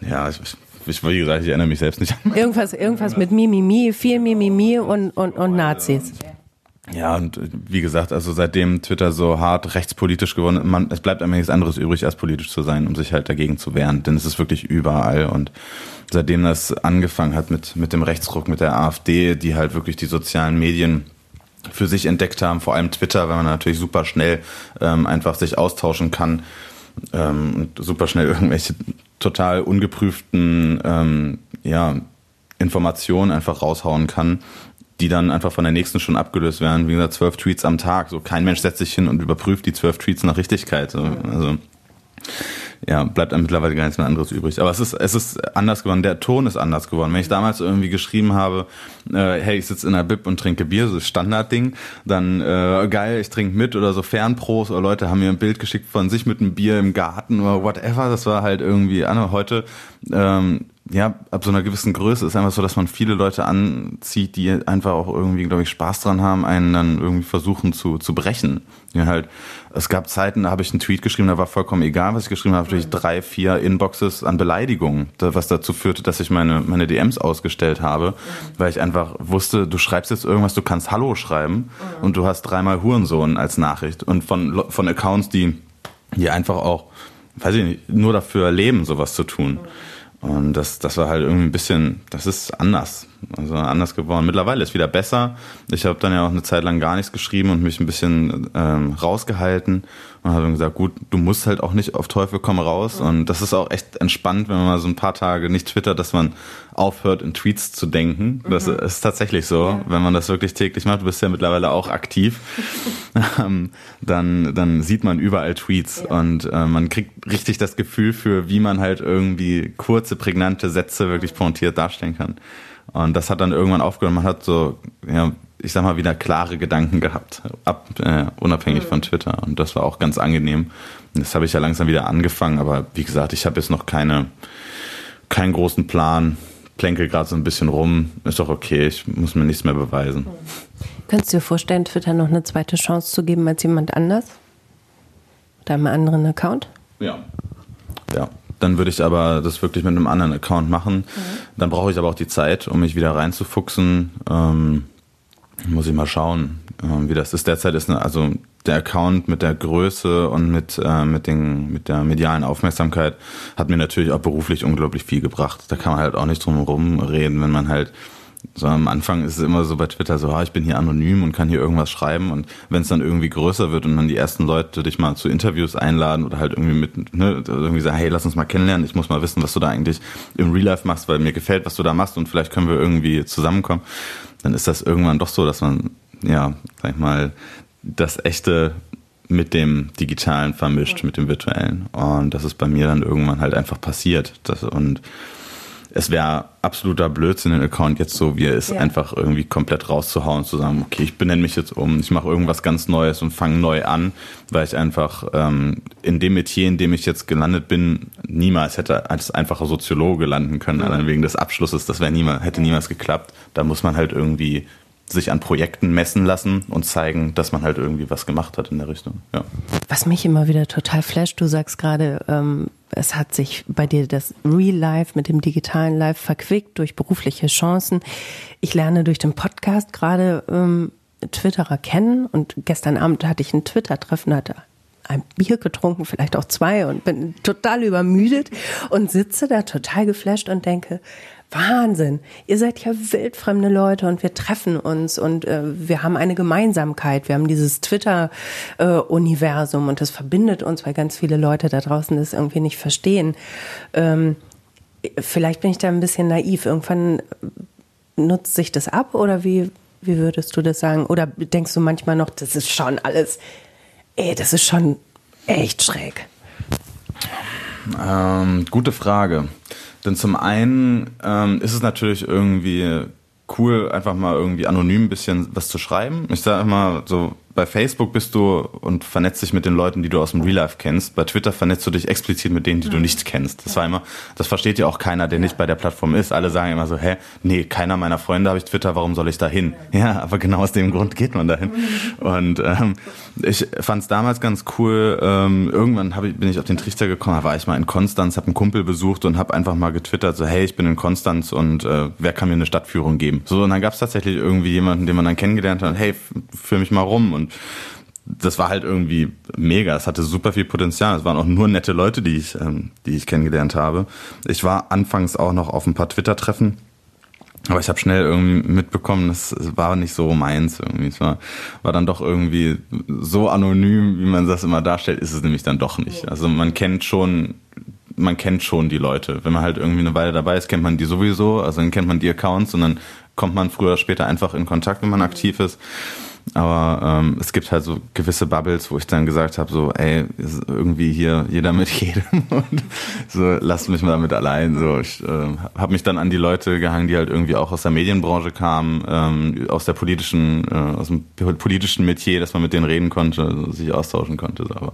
[SPEAKER 2] ja, ich, ich, wie gesagt, ich erinnere mich selbst nicht
[SPEAKER 1] an. Irgendwas, irgendwas mit Mimimi, viel Mimimi und, und, und Nazis.
[SPEAKER 2] Ja, und wie gesagt, also seitdem Twitter so hart rechtspolitisch geworden ist, man, es bleibt einem nichts anderes übrig, als politisch zu sein, um sich halt dagegen zu wehren. Denn es ist wirklich überall. Und seitdem das angefangen hat mit, mit dem Rechtsruck, mit der AfD, die halt wirklich die sozialen Medien für sich entdeckt haben, vor allem Twitter, weil man natürlich super schnell ähm, einfach sich austauschen kann ähm, und super schnell *laughs* irgendwelche total ungeprüften ähm, ja, Informationen einfach raushauen kann, die dann einfach von der nächsten schon abgelöst werden. Wie gesagt, zwölf Tweets am Tag. So kein Mensch setzt sich hin und überprüft die zwölf Tweets nach Richtigkeit. So, also ja, bleibt einem mittlerweile gar nichts mehr anderes übrig. Aber es ist, es ist anders geworden. Der Ton ist anders geworden. Wenn ich damals irgendwie geschrieben habe, äh, hey, ich sitze in der Bib und trinke Bier, so Standardding, dann äh, geil, ich trinke mit oder so Fernpros oder Leute haben mir ein Bild geschickt von sich mit einem Bier im Garten oder whatever. Das war halt irgendwie an. Heute ähm, ja, ab so einer gewissen Größe ist einfach so, dass man viele Leute anzieht, die einfach auch irgendwie, glaube ich, Spaß dran haben, einen dann irgendwie versuchen zu, zu brechen. Ja, halt, es gab Zeiten, da habe ich einen Tweet geschrieben, da war vollkommen egal, was ich geschrieben habe, natürlich drei, vier Inboxes an Beleidigungen, was dazu führte, dass ich meine, meine DMs ausgestellt habe, weil ich einfach wusste, du schreibst jetzt irgendwas, du kannst Hallo schreiben und du hast dreimal Hurensohn als Nachricht und von, von Accounts, die, die einfach auch, weiß ich nicht, nur dafür leben, sowas zu tun. Und das, das war halt irgendwie ein bisschen, das ist anders. Also anders geworden. Mittlerweile ist wieder besser. Ich habe dann ja auch eine Zeit lang gar nichts geschrieben und mich ein bisschen ähm, rausgehalten und habe gesagt, gut, du musst halt auch nicht auf Teufel komm raus. Und das ist auch echt entspannt, wenn man mal so ein paar Tage nicht twittert, dass man aufhört, in Tweets zu denken. Das mhm. ist tatsächlich so, ja. wenn man das wirklich täglich macht. Du bist ja mittlerweile auch aktiv. *laughs* Ähm, dann, dann sieht man überall Tweets ja. und äh, man kriegt richtig das Gefühl für, wie man halt irgendwie kurze, prägnante Sätze wirklich pointiert darstellen kann. Und das hat dann irgendwann aufgehört. Man hat so, ja, ich sag mal, wieder klare Gedanken gehabt, ab, äh, unabhängig mhm. von Twitter. Und das war auch ganz angenehm. Das habe ich ja langsam wieder angefangen, aber wie gesagt, ich habe jetzt noch keine, keinen großen Plan. Plänkel gerade so ein bisschen rum. Ist doch okay, ich muss mir nichts mehr beweisen. Mhm.
[SPEAKER 1] Könntest du dir vorstellen, Twitter noch eine zweite Chance zu geben als jemand anders? Mit einem anderen Account?
[SPEAKER 2] Ja. Ja, dann würde ich aber das wirklich mit einem anderen Account machen. Mhm. Dann brauche ich aber auch die Zeit, um mich wieder reinzufuchsen. Ähm, muss ich mal schauen, äh, wie das ist. Derzeit ist eine, also der Account mit der Größe und mit, äh, mit, den, mit der medialen Aufmerksamkeit hat mir natürlich auch beruflich unglaublich viel gebracht. Da kann man halt auch nicht drum herum reden, wenn man halt so am Anfang ist es immer so bei Twitter so, ah, ich bin hier anonym und kann hier irgendwas schreiben und wenn es dann irgendwie größer wird und dann die ersten Leute dich mal zu Interviews einladen oder halt irgendwie mit, ne, irgendwie sagen, hey, lass uns mal kennenlernen, ich muss mal wissen, was du da eigentlich im Real Life machst, weil mir gefällt, was du da machst und vielleicht können wir irgendwie zusammenkommen, dann ist das irgendwann doch so, dass man, ja, sag ich mal, das echte mit dem Digitalen vermischt, mit dem Virtuellen. Und das ist bei mir dann irgendwann halt einfach passiert. Das, und es wäre absoluter Blödsinn, den Account jetzt so, wie er ist, ja. einfach irgendwie komplett rauszuhauen und zu sagen, okay, ich benenne mich jetzt um, ich mache irgendwas ganz Neues und fange neu an, weil ich einfach ähm, in dem Metier, in dem ich jetzt gelandet bin, niemals hätte als einfacher Soziologe landen können, mhm. allein wegen des Abschlusses, das wäre niemals, hätte niemals geklappt. Da muss man halt irgendwie sich an Projekten messen lassen und zeigen, dass man halt irgendwie was gemacht hat in der Richtung. Ja.
[SPEAKER 1] Was mich immer wieder total flasht, du sagst gerade, ähm, es hat sich bei dir das Real Life mit dem digitalen Life verquickt durch berufliche Chancen. Ich lerne durch den Podcast gerade ähm, Twitterer kennen und gestern Abend hatte ich ein Twitter-Treffen, hatte ein Bier getrunken, vielleicht auch zwei und bin total übermüdet und sitze da total geflasht und denke, Wahnsinn, ihr seid ja wildfremde Leute und wir treffen uns und äh, wir haben eine Gemeinsamkeit. Wir haben dieses Twitter-Universum äh, und das verbindet uns, weil ganz viele Leute da draußen das irgendwie nicht verstehen. Ähm, vielleicht bin ich da ein bisschen naiv. Irgendwann nutzt sich das ab oder wie, wie würdest du das sagen? Oder denkst du manchmal noch, das ist schon alles, ey, das ist schon echt schräg?
[SPEAKER 2] Ähm, gute Frage. Denn zum einen ähm, ist es natürlich irgendwie cool, einfach mal irgendwie anonym ein bisschen was zu schreiben. Ich sage immer so, bei Facebook bist du und vernetzt dich mit den Leuten, die du aus dem Real Life kennst. Bei Twitter vernetzt du dich explizit mit denen, die du nicht kennst. Das war immer, das versteht ja auch keiner, der nicht bei der Plattform ist. Alle sagen immer so, hä, nee, keiner meiner Freunde habe ich Twitter, warum soll ich da hin? Ja, aber genau aus dem Grund geht man dahin. Und ähm, ich fand es damals ganz cool. Ähm, irgendwann hab ich, bin ich auf den Trichter gekommen, da war ich mal in Konstanz, habe einen Kumpel besucht und habe einfach mal getwittert, so, hey, ich bin in Konstanz und äh, wer kann mir eine Stadtführung geben? So, und dann gab es tatsächlich irgendwie jemanden, den man dann kennengelernt hat, hey, führ mich mal rum und das war halt irgendwie mega. Es hatte super viel Potenzial. Es waren auch nur nette Leute, die ich, ähm, die ich kennengelernt habe. Ich war anfangs auch noch auf ein paar Twitter-Treffen. Aber ich habe schnell irgendwie mitbekommen, das war nicht so meins irgendwie. Es war, war dann doch irgendwie so anonym, wie man das immer darstellt, ist es nämlich dann doch nicht. Also man kennt schon, man kennt schon die Leute. Wenn man halt irgendwie eine Weile dabei ist, kennt man die sowieso. Also dann kennt man die Accounts und dann kommt man früher oder später einfach in Kontakt, wenn man aktiv ist. Aber ähm, es gibt halt so gewisse Bubbles, wo ich dann gesagt habe, so, ey, irgendwie hier jeder mit jedem *laughs* und so, lasst mich mal damit allein. So, ich äh, habe mich dann an die Leute gehangen, die halt irgendwie auch aus der Medienbranche kamen, ähm, aus der politischen, äh, aus dem politischen Metier, dass man mit denen reden konnte, sich austauschen konnte. So. Aber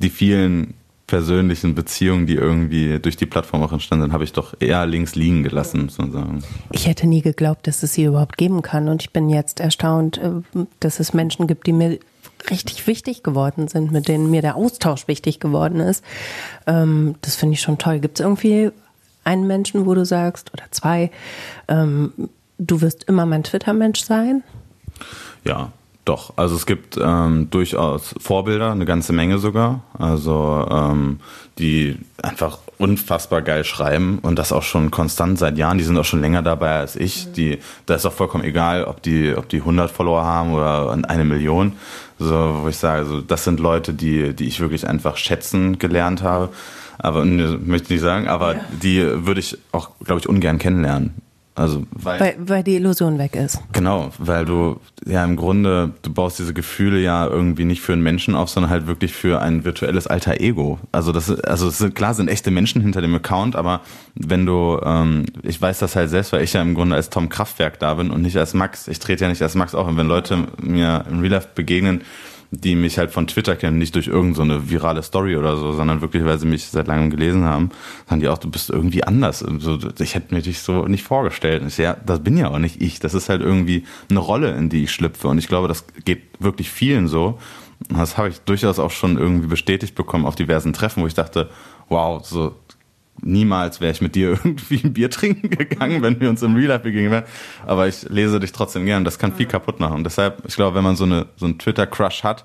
[SPEAKER 2] die vielen persönlichen Beziehungen, die irgendwie durch die Plattform auch entstanden sind, habe ich doch eher links liegen gelassen, muss man sagen.
[SPEAKER 1] Ich hätte nie geglaubt, dass es sie überhaupt geben kann. Und ich bin jetzt erstaunt, äh, dass es Menschen gibt, die mir richtig wichtig geworden sind, mit denen mir der Austausch wichtig geworden ist. Ähm, das finde ich schon toll. Gibt es irgendwie einen Menschen, wo du sagst, oder zwei, ähm, du wirst immer mein Twitter-Mensch sein?
[SPEAKER 2] Ja, doch, also es gibt ähm, durchaus Vorbilder, eine ganze Menge sogar, also ähm, die einfach unfassbar geil schreiben und das auch schon konstant seit Jahren. Die sind auch schon länger dabei als ich. Mhm. Die, da ist auch vollkommen egal, ob die, ob die 100 Follower haben oder eine Million. So, wo ich sage, also das sind Leute, die, die ich wirklich einfach schätzen gelernt habe. Aber möchte ich nicht sagen, aber ja. die würde ich auch, glaube ich, ungern kennenlernen.
[SPEAKER 1] Also weil, weil, weil die Illusion weg ist.
[SPEAKER 2] Genau, weil du ja im Grunde, du baust diese Gefühle ja irgendwie nicht für einen Menschen auf, sondern halt wirklich für ein virtuelles alter Ego. Also das also es sind, klar sind echte Menschen hinter dem Account, aber wenn du, ähm, ich weiß das halt selbst, weil ich ja im Grunde als Tom Kraftwerk da bin und nicht als Max. Ich trete ja nicht als Max auf. Und wenn Leute mir im Real Life begegnen, die mich halt von Twitter kennen, nicht durch irgendeine so virale Story oder so, sondern wirklich, weil sie mich seit langem gelesen haben, sagen die auch, du bist irgendwie anders. So, ich hätte mir dich so nicht vorgestellt. Ich, ja, das bin ja auch nicht ich. Das ist halt irgendwie eine Rolle, in die ich schlüpfe. Und ich glaube, das geht wirklich vielen so. Das habe ich durchaus auch schon irgendwie bestätigt bekommen auf diversen Treffen, wo ich dachte, wow, so niemals wäre ich mit dir *laughs* irgendwie ein Bier trinken gegangen, wenn wir uns im Real Life begegnen wären. Aber ich lese dich trotzdem gern. Das kann viel kaputt machen. Und deshalb, ich glaube, wenn man so eine so einen Twitter-Crush hat,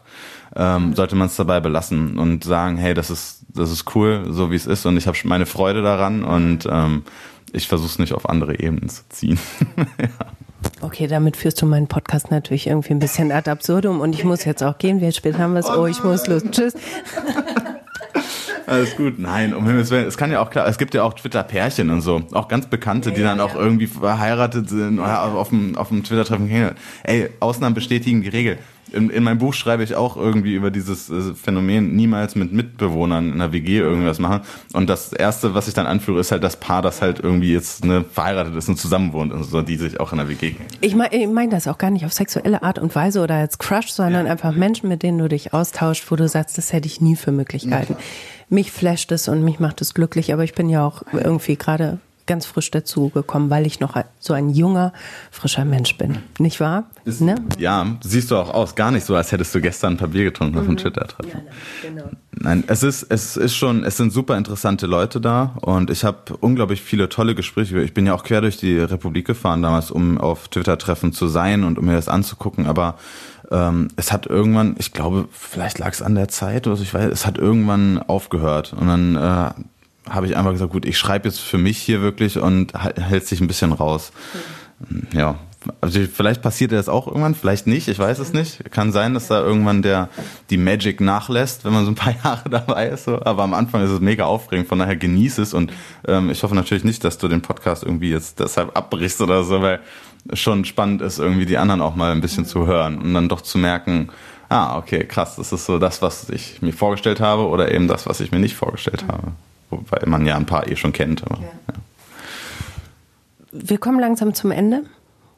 [SPEAKER 2] ähm, sollte man es dabei belassen und sagen, hey, das ist das ist cool, so wie es ist, und ich habe meine Freude daran und ähm, ich versuche es nicht auf andere Ebenen zu ziehen. *laughs* ja.
[SPEAKER 1] Okay, damit führst du meinen Podcast natürlich irgendwie ein bisschen ad absurdum und ich muss jetzt auch gehen. Wie spät haben wir es? Oh, ich muss los. Tschüss. *laughs*
[SPEAKER 2] Alles gut. Nein, um Himmels Willen. Es kann ja auch klar, es gibt ja auch Twitter-Pärchen und so. Auch ganz Bekannte, die dann auch irgendwie verheiratet sind oder auf dem, auf dem Twitter-Treffen gehen. Ey, Ausnahmen bestätigen die Regel. in, in meinem Buch schreibe ich auch irgendwie über dieses äh, Phänomen, niemals mit Mitbewohnern in einer WG irgendwas machen. Und das Erste, was ich dann anführe, ist halt das Paar, das halt irgendwie jetzt ne, verheiratet ist und zusammenwohnt und so, die sich auch in einer WG kennen.
[SPEAKER 1] Ich meine ich mein das auch gar nicht auf sexuelle Art und Weise oder als Crush, sondern ja. einfach Menschen, mit denen du dich austauscht, wo du sagst, das hätte ich nie für Möglichkeiten. Ja. Mich flasht es und mich macht es glücklich, aber ich bin ja auch irgendwie gerade ganz frisch dazu gekommen, weil ich noch so ein junger, frischer Mensch bin. Nicht wahr?
[SPEAKER 2] Ist, ne? Ja, siehst du auch aus. Gar nicht so, als hättest du gestern ein paar Bier getrunken mhm. auf dem mhm. Twitter-Treffen. Ja, genau. Nein, es ist, es ist schon, es sind super interessante Leute da und ich habe unglaublich viele tolle Gespräche. Ich bin ja auch quer durch die Republik gefahren damals, um auf Twitter-Treffen zu sein und um mir das anzugucken, aber ähm, es hat irgendwann, ich glaube, vielleicht lag es an der Zeit oder so, ich weiß, es hat irgendwann aufgehört und dann äh, habe ich einfach gesagt, gut, ich schreibe jetzt für mich hier wirklich und hält sich ein bisschen raus. Mhm. Ja, also vielleicht passiert das auch irgendwann, vielleicht nicht, ich weiß es nicht. Kann sein, dass da irgendwann der die Magic nachlässt, wenn man so ein paar *laughs* Jahre dabei ist. So. Aber am Anfang ist es mega aufregend, von daher genieß es und ähm, ich hoffe natürlich nicht, dass du den Podcast irgendwie jetzt deshalb abbrichst oder so, weil schon spannend ist, irgendwie die anderen auch mal ein bisschen zu hören und dann doch zu merken, ah, okay, krass, das ist so das, was ich mir vorgestellt habe oder eben das, was ich mir nicht vorgestellt habe wobei man ja ein paar eh schon kennt. Aber, ja. Ja.
[SPEAKER 1] Wir kommen langsam zum Ende.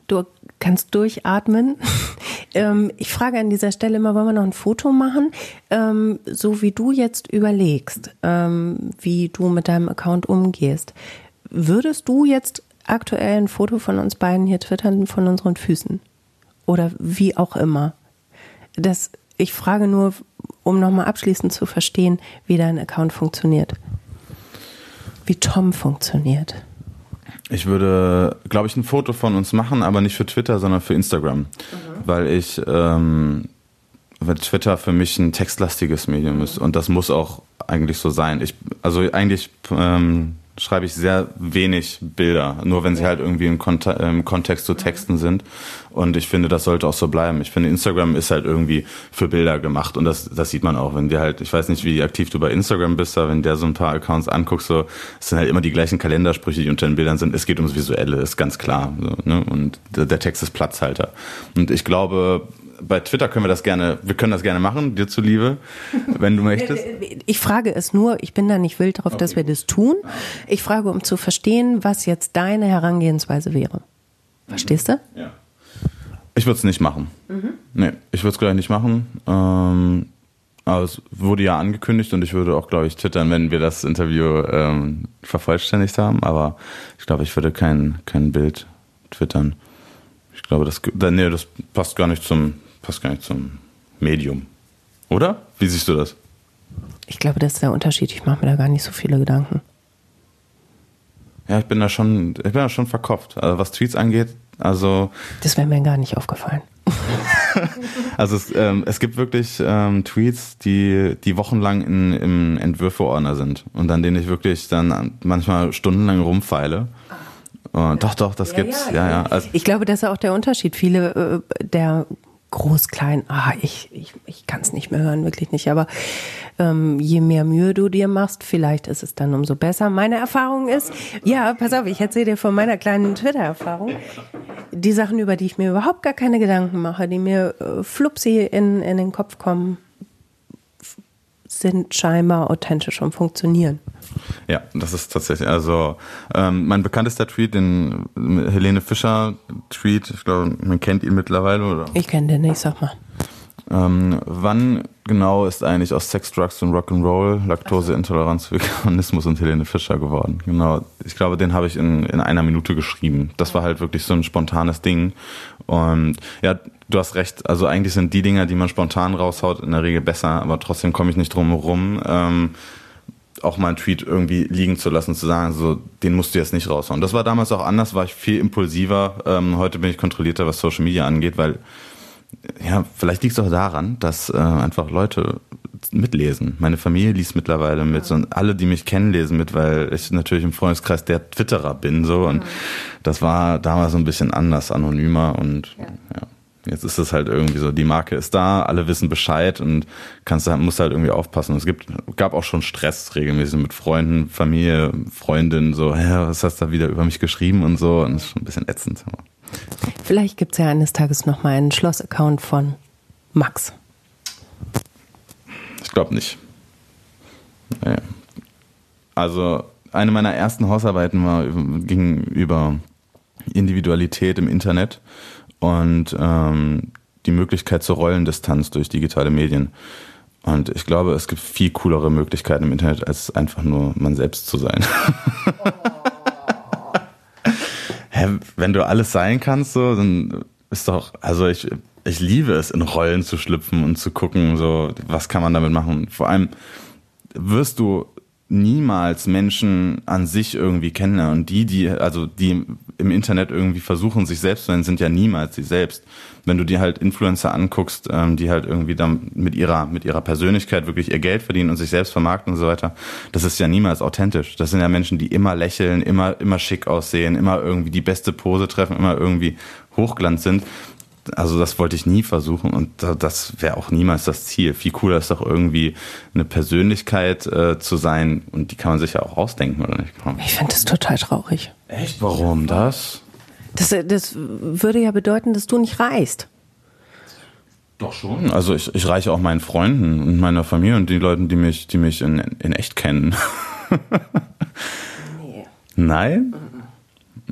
[SPEAKER 1] Du kannst durchatmen. *laughs* ähm, ich frage an dieser Stelle immer, wollen wir noch ein Foto machen? Ähm, so wie du jetzt überlegst, ähm, wie du mit deinem Account umgehst, würdest du jetzt aktuell ein Foto von uns beiden hier twittern von unseren Füßen? Oder wie auch immer? Das, ich frage nur, um nochmal abschließend zu verstehen, wie dein Account funktioniert wie Tom funktioniert?
[SPEAKER 2] Ich würde, glaube ich, ein Foto von uns machen, aber nicht für Twitter, sondern für Instagram. Mhm. Weil ich, ähm, weil Twitter für mich ein textlastiges Medium ist und das muss auch eigentlich so sein. Ich, also eigentlich ähm, schreibe ich sehr wenig Bilder, nur wenn sie halt irgendwie im, Kont im Kontext zu Texten sind. Und ich finde, das sollte auch so bleiben. Ich finde, Instagram ist halt irgendwie für Bilder gemacht und das, das sieht man auch, wenn wir halt, ich weiß nicht, wie aktiv du bei Instagram bist, aber wenn der so ein paar Accounts anguckst, so, es sind halt immer die gleichen Kalendersprüche, die unter den Bildern sind. Es geht ums Visuelle, ist ganz klar. So, ne? Und der, der Text ist Platzhalter. Und ich glaube, bei Twitter können wir das gerne, wir können das gerne machen, dir zuliebe, wenn du möchtest. *laughs*
[SPEAKER 1] Ich frage es nur, ich bin da nicht wild darauf, okay. dass wir das tun. Ich frage, um zu verstehen, was jetzt deine Herangehensweise wäre. Verstehst du? Ja.
[SPEAKER 2] Ich würde es nicht machen. Mhm. Nee, ich würde es gleich nicht machen. Ähm, aber es wurde ja angekündigt und ich würde auch, glaube ich, twittern, wenn wir das Interview ähm, vervollständigt haben. Aber ich glaube, ich würde kein, kein Bild twittern. Ich glaube, das, nee, das passt gar nicht zum passt gar nicht zum Medium. Oder? Wie siehst du das?
[SPEAKER 1] Ich glaube, das ist der Unterschied. Ich mache mir da gar nicht so viele Gedanken.
[SPEAKER 2] Ja, ich bin da schon, ich bin da schon verkopft. Also was Tweets angeht, also.
[SPEAKER 1] Das wäre mir gar nicht aufgefallen. *laughs*
[SPEAKER 2] also es, ähm, es gibt wirklich ähm, Tweets, die, die wochenlang in, im Entwürfeordner sind und an denen ich wirklich dann manchmal stundenlang rumfeile. Oh, doch, doch, das ja, gibt's. Ja, ja. ja.
[SPEAKER 1] Also, ich glaube, das ist auch der Unterschied. Viele äh, der groß, klein, ah, ich, ich, ich kann es nicht mehr hören, wirklich nicht. Aber ähm, je mehr Mühe du dir machst, vielleicht ist es dann umso besser. Meine Erfahrung ist, ja, pass auf, ich erzähle dir von meiner kleinen Twitter-Erfahrung. Die Sachen, über die ich mir überhaupt gar keine Gedanken mache, die mir äh, flupsi in, in den Kopf kommen, sind scheinbar authentisch und funktionieren.
[SPEAKER 2] Ja, das ist tatsächlich, also ähm, mein bekanntester Tweet, den Helene Fischer Tweet, ich glaube, man kennt ihn mittlerweile, oder?
[SPEAKER 1] Ich kenne den nicht, sag mal.
[SPEAKER 2] Ähm, wann genau ist eigentlich aus Sex, Drugs und Rock'n'Roll Laktoseintoleranz, Veganismus und Helene Fischer geworden? Genau, ich glaube, den habe ich in, in einer Minute geschrieben. Das war halt wirklich so ein spontanes Ding. Und ja, du hast recht, also eigentlich sind die Dinger, die man spontan raushaut, in der Regel besser, aber trotzdem komme ich nicht drum herum. Ähm, auch mal einen Tweet irgendwie liegen zu lassen, zu sagen, so, den musst du jetzt nicht raushauen. Das war damals auch anders, war ich viel impulsiver. Ähm, heute bin ich kontrollierter, was Social Media angeht, weil, ja, vielleicht liegt es auch daran, dass äh, einfach Leute mitlesen. Meine Familie liest mittlerweile mit ja. und alle, die mich kennen, lesen mit, weil ich natürlich im Freundeskreis der Twitterer bin, so. Und mhm. das war damals so ein bisschen anders, anonymer und, ja. ja. Jetzt ist es halt irgendwie so, die Marke ist da, alle wissen Bescheid und kannst musst halt irgendwie aufpassen. Es gibt, gab auch schon Stress regelmäßig mit Freunden, Familie, Freundinnen, so, hä, was hast du da wieder über mich geschrieben und so. Und das ist schon ein bisschen ätzend.
[SPEAKER 1] Vielleicht gibt es ja eines Tages nochmal einen Schloss-Account von Max?
[SPEAKER 2] Ich glaube nicht. Also eine meiner ersten Hausarbeiten war, ging über Individualität im Internet und ähm, die Möglichkeit zur Rollendistanz durch digitale Medien. Und ich glaube, es gibt viel coolere Möglichkeiten im Internet, als einfach nur man selbst zu sein. *laughs* *laughs* Hä, wenn du alles sein kannst, so, dann ist doch, also ich, ich liebe es, in Rollen zu schlüpfen und zu gucken, so, was kann man damit machen. Vor allem wirst du niemals Menschen an sich irgendwie kennenlernen. Und die, die, also die im Internet irgendwie versuchen, sich selbst zu sein, sind ja niemals sie selbst. Wenn du dir halt Influencer anguckst, ähm, die halt irgendwie dann mit ihrer, mit ihrer Persönlichkeit wirklich ihr Geld verdienen und sich selbst vermarkten und so weiter, das ist ja niemals authentisch. Das sind ja Menschen, die immer lächeln, immer, immer schick aussehen, immer irgendwie die beste Pose treffen, immer irgendwie Hochglanz sind also das wollte ich nie versuchen und das wäre auch niemals das Ziel. Viel cooler ist doch irgendwie eine Persönlichkeit äh, zu sein und die kann man sich ja auch ausdenken, oder nicht?
[SPEAKER 1] Ich finde das total traurig.
[SPEAKER 2] Echt? Warum das?
[SPEAKER 1] Das, das würde ja bedeuten, dass du nicht reist.
[SPEAKER 2] Doch schon. Also ich, ich reiche auch meinen Freunden und meiner Familie und die Leuten, die mich, die mich in, in echt kennen. *laughs* nee. Nein?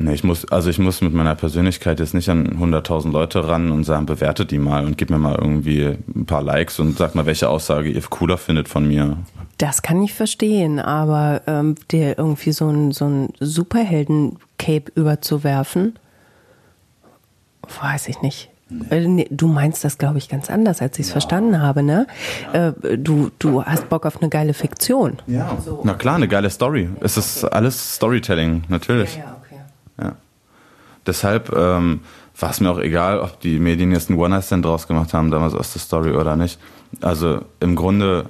[SPEAKER 2] Nee, ich muss, also ich muss mit meiner Persönlichkeit jetzt nicht an 100.000 Leute ran und sagen, bewertet die mal und gib mir mal irgendwie ein paar Likes und sag mal, welche Aussage ihr cooler findet von mir.
[SPEAKER 1] Das kann ich verstehen, aber ähm, dir irgendwie so ein, so ein Superhelden-Cape überzuwerfen, weiß ich nicht. Nee. Du meinst das, glaube ich, ganz anders, als ich es ja. verstanden habe, ne? Ja. Äh, du, du hast Bock auf eine geile Fiktion.
[SPEAKER 2] Ja. So. Na klar, eine geile Story. Es ist alles Storytelling, natürlich. Ja, ja. Deshalb ähm, war es mir auch egal, ob die Medien jetzt einen One-Night-Stand draus gemacht haben, damals aus der Story oder nicht. Also im Grunde,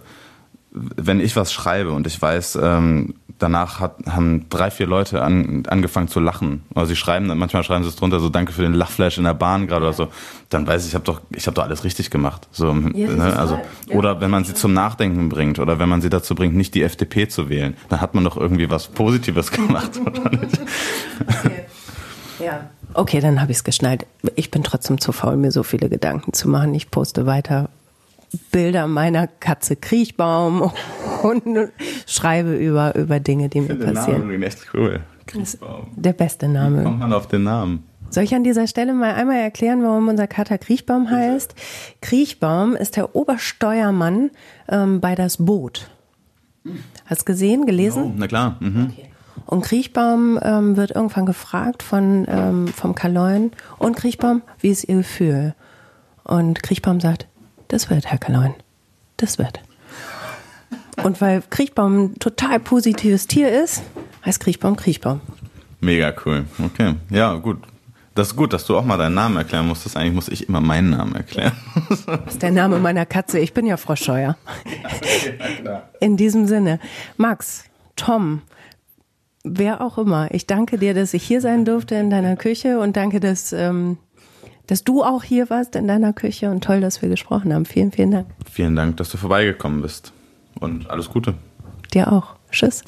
[SPEAKER 2] wenn ich was schreibe und ich weiß, ähm, danach hat, haben drei, vier Leute an, angefangen zu lachen. Also sie schreiben, manchmal schreiben sie es drunter, so danke für den Lachflash in der Bahn gerade oder so. Dann weiß ich, ich habe doch, ich habe doch alles richtig gemacht. So, ja, ne? also, ja. Oder wenn man sie zum Nachdenken bringt oder wenn man sie dazu bringt, nicht die FDP zu wählen, dann hat man doch irgendwie was Positives *laughs* gemacht, oder *laughs* nicht?
[SPEAKER 1] Okay. Ja. Okay, dann habe ich es geschnallt. Ich bin trotzdem zu faul, mir so viele Gedanken zu machen. Ich poste weiter Bilder meiner Katze Kriechbaum *laughs* und schreibe über, über Dinge, die mir passieren. Der Name echt cool. Kriechbaum. Der beste Name.
[SPEAKER 2] Wie kommt man auf den Namen?
[SPEAKER 1] Soll ich an dieser Stelle mal einmal erklären, warum unser Kater Kriechbaum heißt? Kriechbaum ist der Obersteuermann ähm, bei das Boot. Hast du gesehen, gelesen? Oh,
[SPEAKER 2] na klar. Mhm. Okay.
[SPEAKER 1] Und Kriechbaum ähm, wird irgendwann gefragt von, ähm, vom Kaloin, und Kriechbaum, wie ist Ihr Gefühl? Und Kriechbaum sagt, das wird, Herr Kaloin, das wird. Und weil Kriechbaum ein total positives Tier ist, heißt Kriechbaum Kriechbaum.
[SPEAKER 2] Mega cool. Okay. Ja, gut. Das ist gut, dass du auch mal deinen Namen erklären musstest. Eigentlich muss ich immer meinen Namen erklären. *laughs*
[SPEAKER 1] Das ist der Name meiner Katze. Ich bin ja Frau Scheuer. *laughs* In diesem Sinne. Max, Tom, wer auch immer. Ich danke dir, dass ich hier sein durfte in deiner Küche und danke, dass, ähm, dass du auch hier warst in deiner Küche und toll, dass wir gesprochen haben. Vielen, vielen Dank.
[SPEAKER 2] Vielen Dank, dass du vorbeigekommen bist und alles Gute.
[SPEAKER 1] Dir auch. Tschüss.